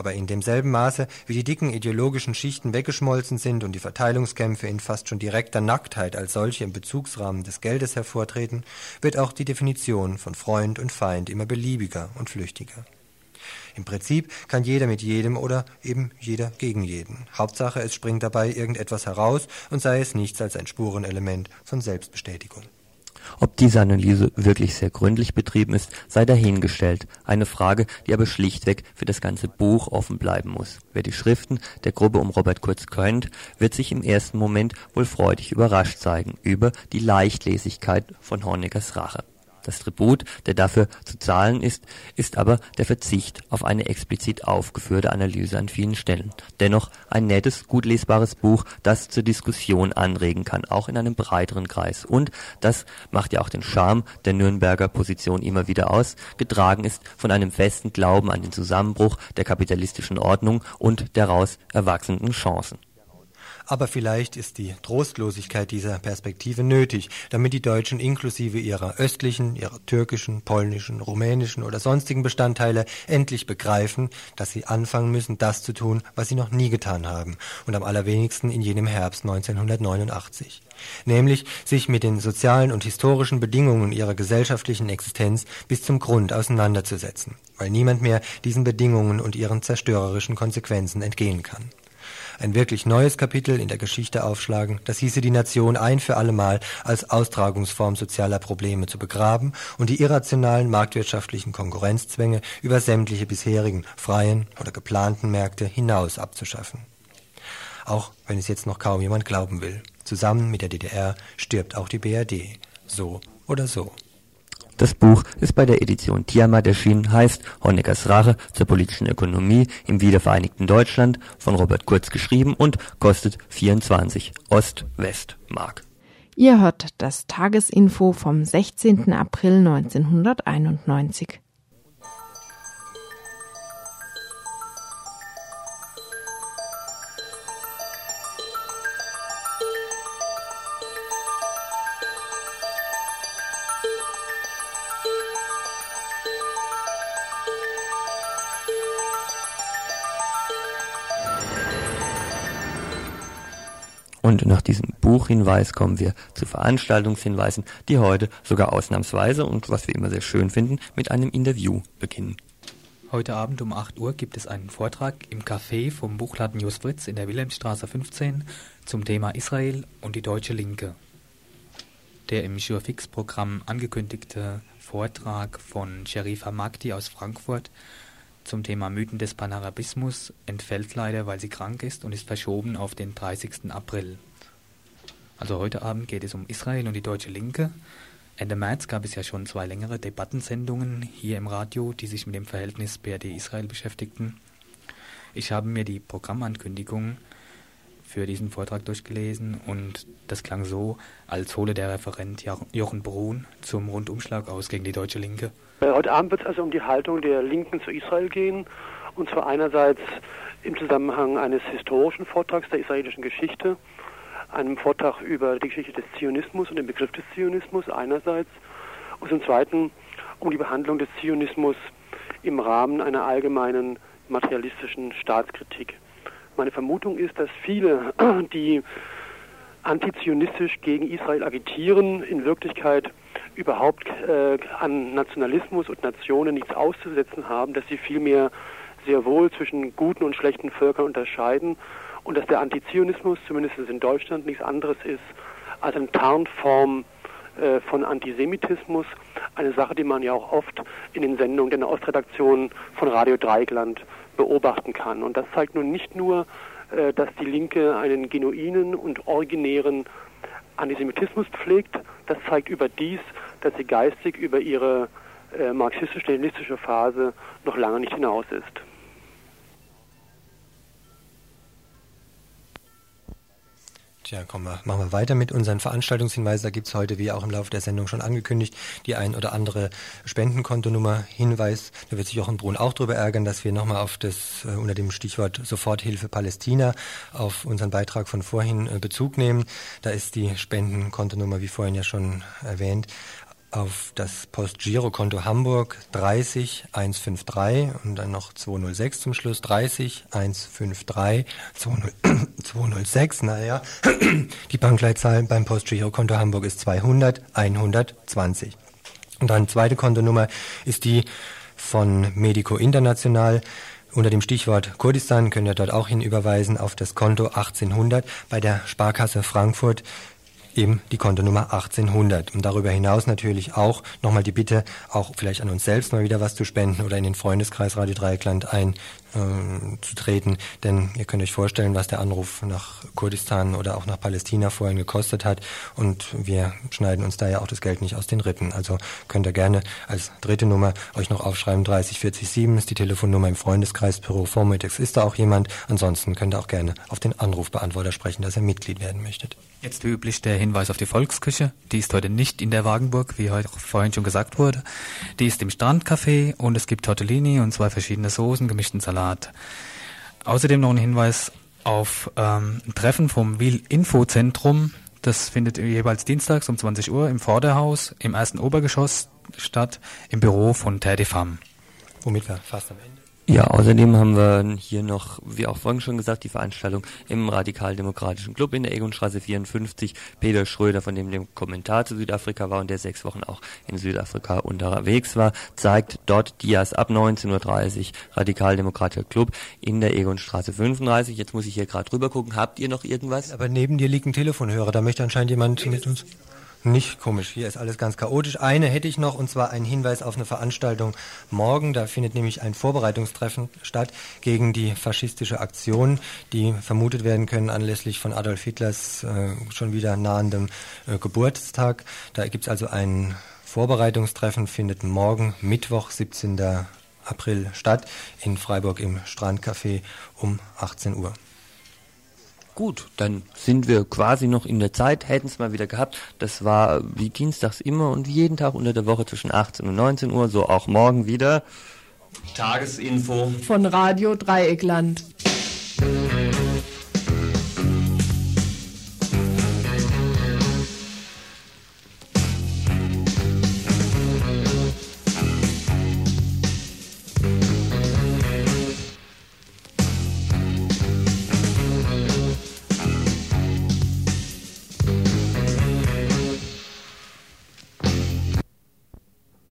Speaker 3: aber in demselben Maße, wie die dicken ideologischen Schichten weggeschmolzen sind und die Verteilungskämpfe in fast schon direkter Nacktheit als solche im Bezugsrahmen des Geldes hervortreten, wird auch die Definition von Freund und Feind immer beliebiger und flüchtiger. Im Prinzip kann jeder mit jedem oder eben jeder gegen jeden. Hauptsache, es springt dabei irgendetwas heraus und sei es nichts als ein Spurenelement von Selbstbestätigung.
Speaker 1: Ob diese Analyse wirklich sehr gründlich betrieben ist, sei dahingestellt, eine Frage, die aber schlichtweg für das ganze Buch offen bleiben muss. Wer die Schriften der Gruppe um Robert Kurz kennt, wird sich im ersten Moment wohl freudig überrascht zeigen über die Leichtlesigkeit von Honeckers Rache das Tribut, der dafür zu zahlen ist, ist aber der Verzicht auf eine explizit aufgeführte Analyse an vielen Stellen. Dennoch ein nettes, gut lesbares Buch, das zur Diskussion anregen kann, auch in einem breiteren Kreis. Und, das macht ja auch den Charme der Nürnberger Position immer wieder aus, getragen ist von einem festen Glauben an den Zusammenbruch der kapitalistischen Ordnung und daraus erwachsenden Chancen.
Speaker 3: Aber vielleicht ist die Trostlosigkeit dieser Perspektive nötig, damit die Deutschen inklusive ihrer östlichen, ihrer türkischen, polnischen, rumänischen oder sonstigen Bestandteile endlich begreifen, dass sie anfangen müssen, das zu tun, was sie noch nie getan haben. Und am allerwenigsten in jenem Herbst 1989 nämlich sich mit den sozialen und historischen Bedingungen ihrer gesellschaftlichen Existenz bis zum Grund auseinanderzusetzen, weil niemand mehr diesen Bedingungen und ihren zerstörerischen Konsequenzen entgehen kann ein wirklich neues Kapitel in der Geschichte aufschlagen, das hieße die Nation ein für allemal als Austragungsform sozialer Probleme zu begraben und die irrationalen marktwirtschaftlichen Konkurrenzzwänge über sämtliche bisherigen freien oder geplanten Märkte hinaus abzuschaffen. Auch wenn es jetzt noch kaum jemand glauben will. Zusammen mit der DDR stirbt auch die BRD. So oder so.
Speaker 1: Das Buch ist bei der Edition Tiamat erschienen, heißt Honeckers Rache zur politischen Ökonomie im wiedervereinigten Deutschland, von Robert Kurz geschrieben und kostet 24 Ost-West-Mark.
Speaker 2: Ihr hört das Tagesinfo vom 16. April 1991.
Speaker 1: Und nach diesem Buchhinweis kommen wir zu Veranstaltungshinweisen, die heute sogar ausnahmsweise und was wir immer sehr schön finden, mit einem Interview beginnen.
Speaker 4: Heute Abend um 8 Uhr gibt es einen Vortrag im Café vom Buchladen Jus Fritz in der Wilhelmstraße 15 zum Thema Israel und die deutsche Linke. Der im Surefix-Programm angekündigte Vortrag von Sherifa Magdi aus Frankfurt zum Thema Mythen des Panarabismus entfällt leider, weil sie krank ist und ist verschoben auf den 30. April. Also heute Abend geht es um Israel und die deutsche Linke. Ende März gab es ja schon zwei längere Debattensendungen hier im Radio, die sich mit dem Verhältnis BRD-Israel beschäftigten. Ich habe mir die Programmankündigung für diesen Vortrag durchgelesen und das klang so, als hole der Referent Jochen Brun zum Rundumschlag aus gegen die deutsche Linke.
Speaker 14: Äh, heute Abend wird es also um die Haltung der Linken zu Israel gehen. Und zwar einerseits im Zusammenhang eines historischen Vortrags der israelischen Geschichte, einem Vortrag über die Geschichte des Zionismus und den Begriff des Zionismus einerseits und zum Zweiten um die Behandlung des Zionismus im Rahmen einer allgemeinen materialistischen Staatskritik. Meine Vermutung ist, dass viele, die antizionistisch gegen Israel agitieren, in Wirklichkeit überhaupt äh, an Nationalismus und Nationen nichts auszusetzen haben, dass sie vielmehr sehr wohl zwischen guten und schlechten Völkern unterscheiden und dass der Antizionismus, zumindest in Deutschland, nichts anderes ist als eine Tarnform äh, von Antisemitismus, eine Sache, die man ja auch oft in den Sendungen der Nahostredaktion von Radio Dreigland beobachten kann. Und das zeigt nun nicht nur, äh, dass die Linke einen genuinen und originären Antisemitismus pflegt, das zeigt überdies, dass sie geistig über ihre äh, marxistisch-leninistische Phase noch lange nicht hinaus ist.
Speaker 3: Tja, kommen wir, machen wir weiter mit unseren Veranstaltungshinweisen. Da gibt es heute, wie auch im Laufe der Sendung schon angekündigt, die ein oder andere Spendenkontonummer Hinweis. Da wird sich Jochen Brun auch darüber ärgern, dass wir nochmal auf das äh, unter dem Stichwort Soforthilfe Palästina auf unseren Beitrag von vorhin äh, Bezug nehmen. Da ist die Spendenkontonummer, wie vorhin ja schon erwähnt, auf das Postgirokonto Hamburg 30 153 und dann noch 206 zum Schluss 30 153 206. Naja, die Bankleitzahl beim Postgirokonto Hamburg ist 200 120. Und dann zweite Kontonummer ist die von Medico International. Unter dem Stichwort Kurdistan könnt ihr dort auch hinüberweisen auf das Konto 1800 bei der Sparkasse Frankfurt eben die Kontonummer 1800. Und darüber hinaus natürlich auch nochmal die Bitte, auch vielleicht an uns selbst mal wieder was zu spenden oder in den Freundeskreis Radio Dreieckland ein äh, zu treten, denn ihr könnt euch vorstellen, was der Anruf nach Kurdistan oder auch nach Palästina vorhin gekostet hat und wir schneiden uns da ja auch das Geld nicht aus den Rippen. Also könnt ihr gerne als dritte Nummer euch noch aufschreiben, 30407 ist die Telefonnummer im Freundeskreisbüro. Vormittags ist da auch jemand. Ansonsten könnt ihr auch gerne auf den Anrufbeantworter sprechen, dass ihr Mitglied werden möchtet.
Speaker 4: Jetzt wie üblich der Hinweis auf die Volksküche. Die ist heute nicht in der Wagenburg, wie heute vorhin schon gesagt wurde. Die ist im Strandcafé und es gibt Tortellini und zwei verschiedene Soßen, gemischten Salat. Außerdem noch ein Hinweis auf ähm, ein Treffen vom Wil-Infozentrum. Das findet jeweils dienstags um 20 Uhr im Vorderhaus, im ersten Obergeschoss statt, im Büro von Femmes.
Speaker 3: Womit wir fast am Ende.
Speaker 1: Ja, außerdem haben wir hier noch, wie auch vorhin schon gesagt, die Veranstaltung im Radikaldemokratischen Club in der Egonstraße 54. Peter Schröder, von dem dem Kommentar zu Südafrika war und der sechs Wochen auch in Südafrika unterwegs war, zeigt dort Dias ab 19.30 Uhr Radikaldemokratischer Club in der Egonstraße 35. Jetzt muss ich hier gerade rüber gucken. Habt ihr noch irgendwas?
Speaker 3: Aber neben dir liegt ein Telefonhörer, da möchte anscheinend jemand mit uns. Nicht komisch, hier ist alles ganz chaotisch. Eine hätte ich noch, und zwar ein Hinweis auf eine Veranstaltung morgen. Da findet nämlich ein Vorbereitungstreffen statt gegen die faschistische Aktion, die vermutet werden können anlässlich von Adolf Hitlers äh, schon wieder nahendem äh, Geburtstag. Da gibt es also ein Vorbereitungstreffen, findet morgen, Mittwoch, 17. April statt, in Freiburg im Strandcafé um 18 Uhr.
Speaker 1: Gut, dann sind wir quasi noch in der Zeit, hätten es mal wieder gehabt. Das war wie dienstags immer und jeden Tag unter der Woche zwischen 18 und 19 Uhr, so auch morgen wieder. Tagesinfo
Speaker 2: von Radio Dreieckland.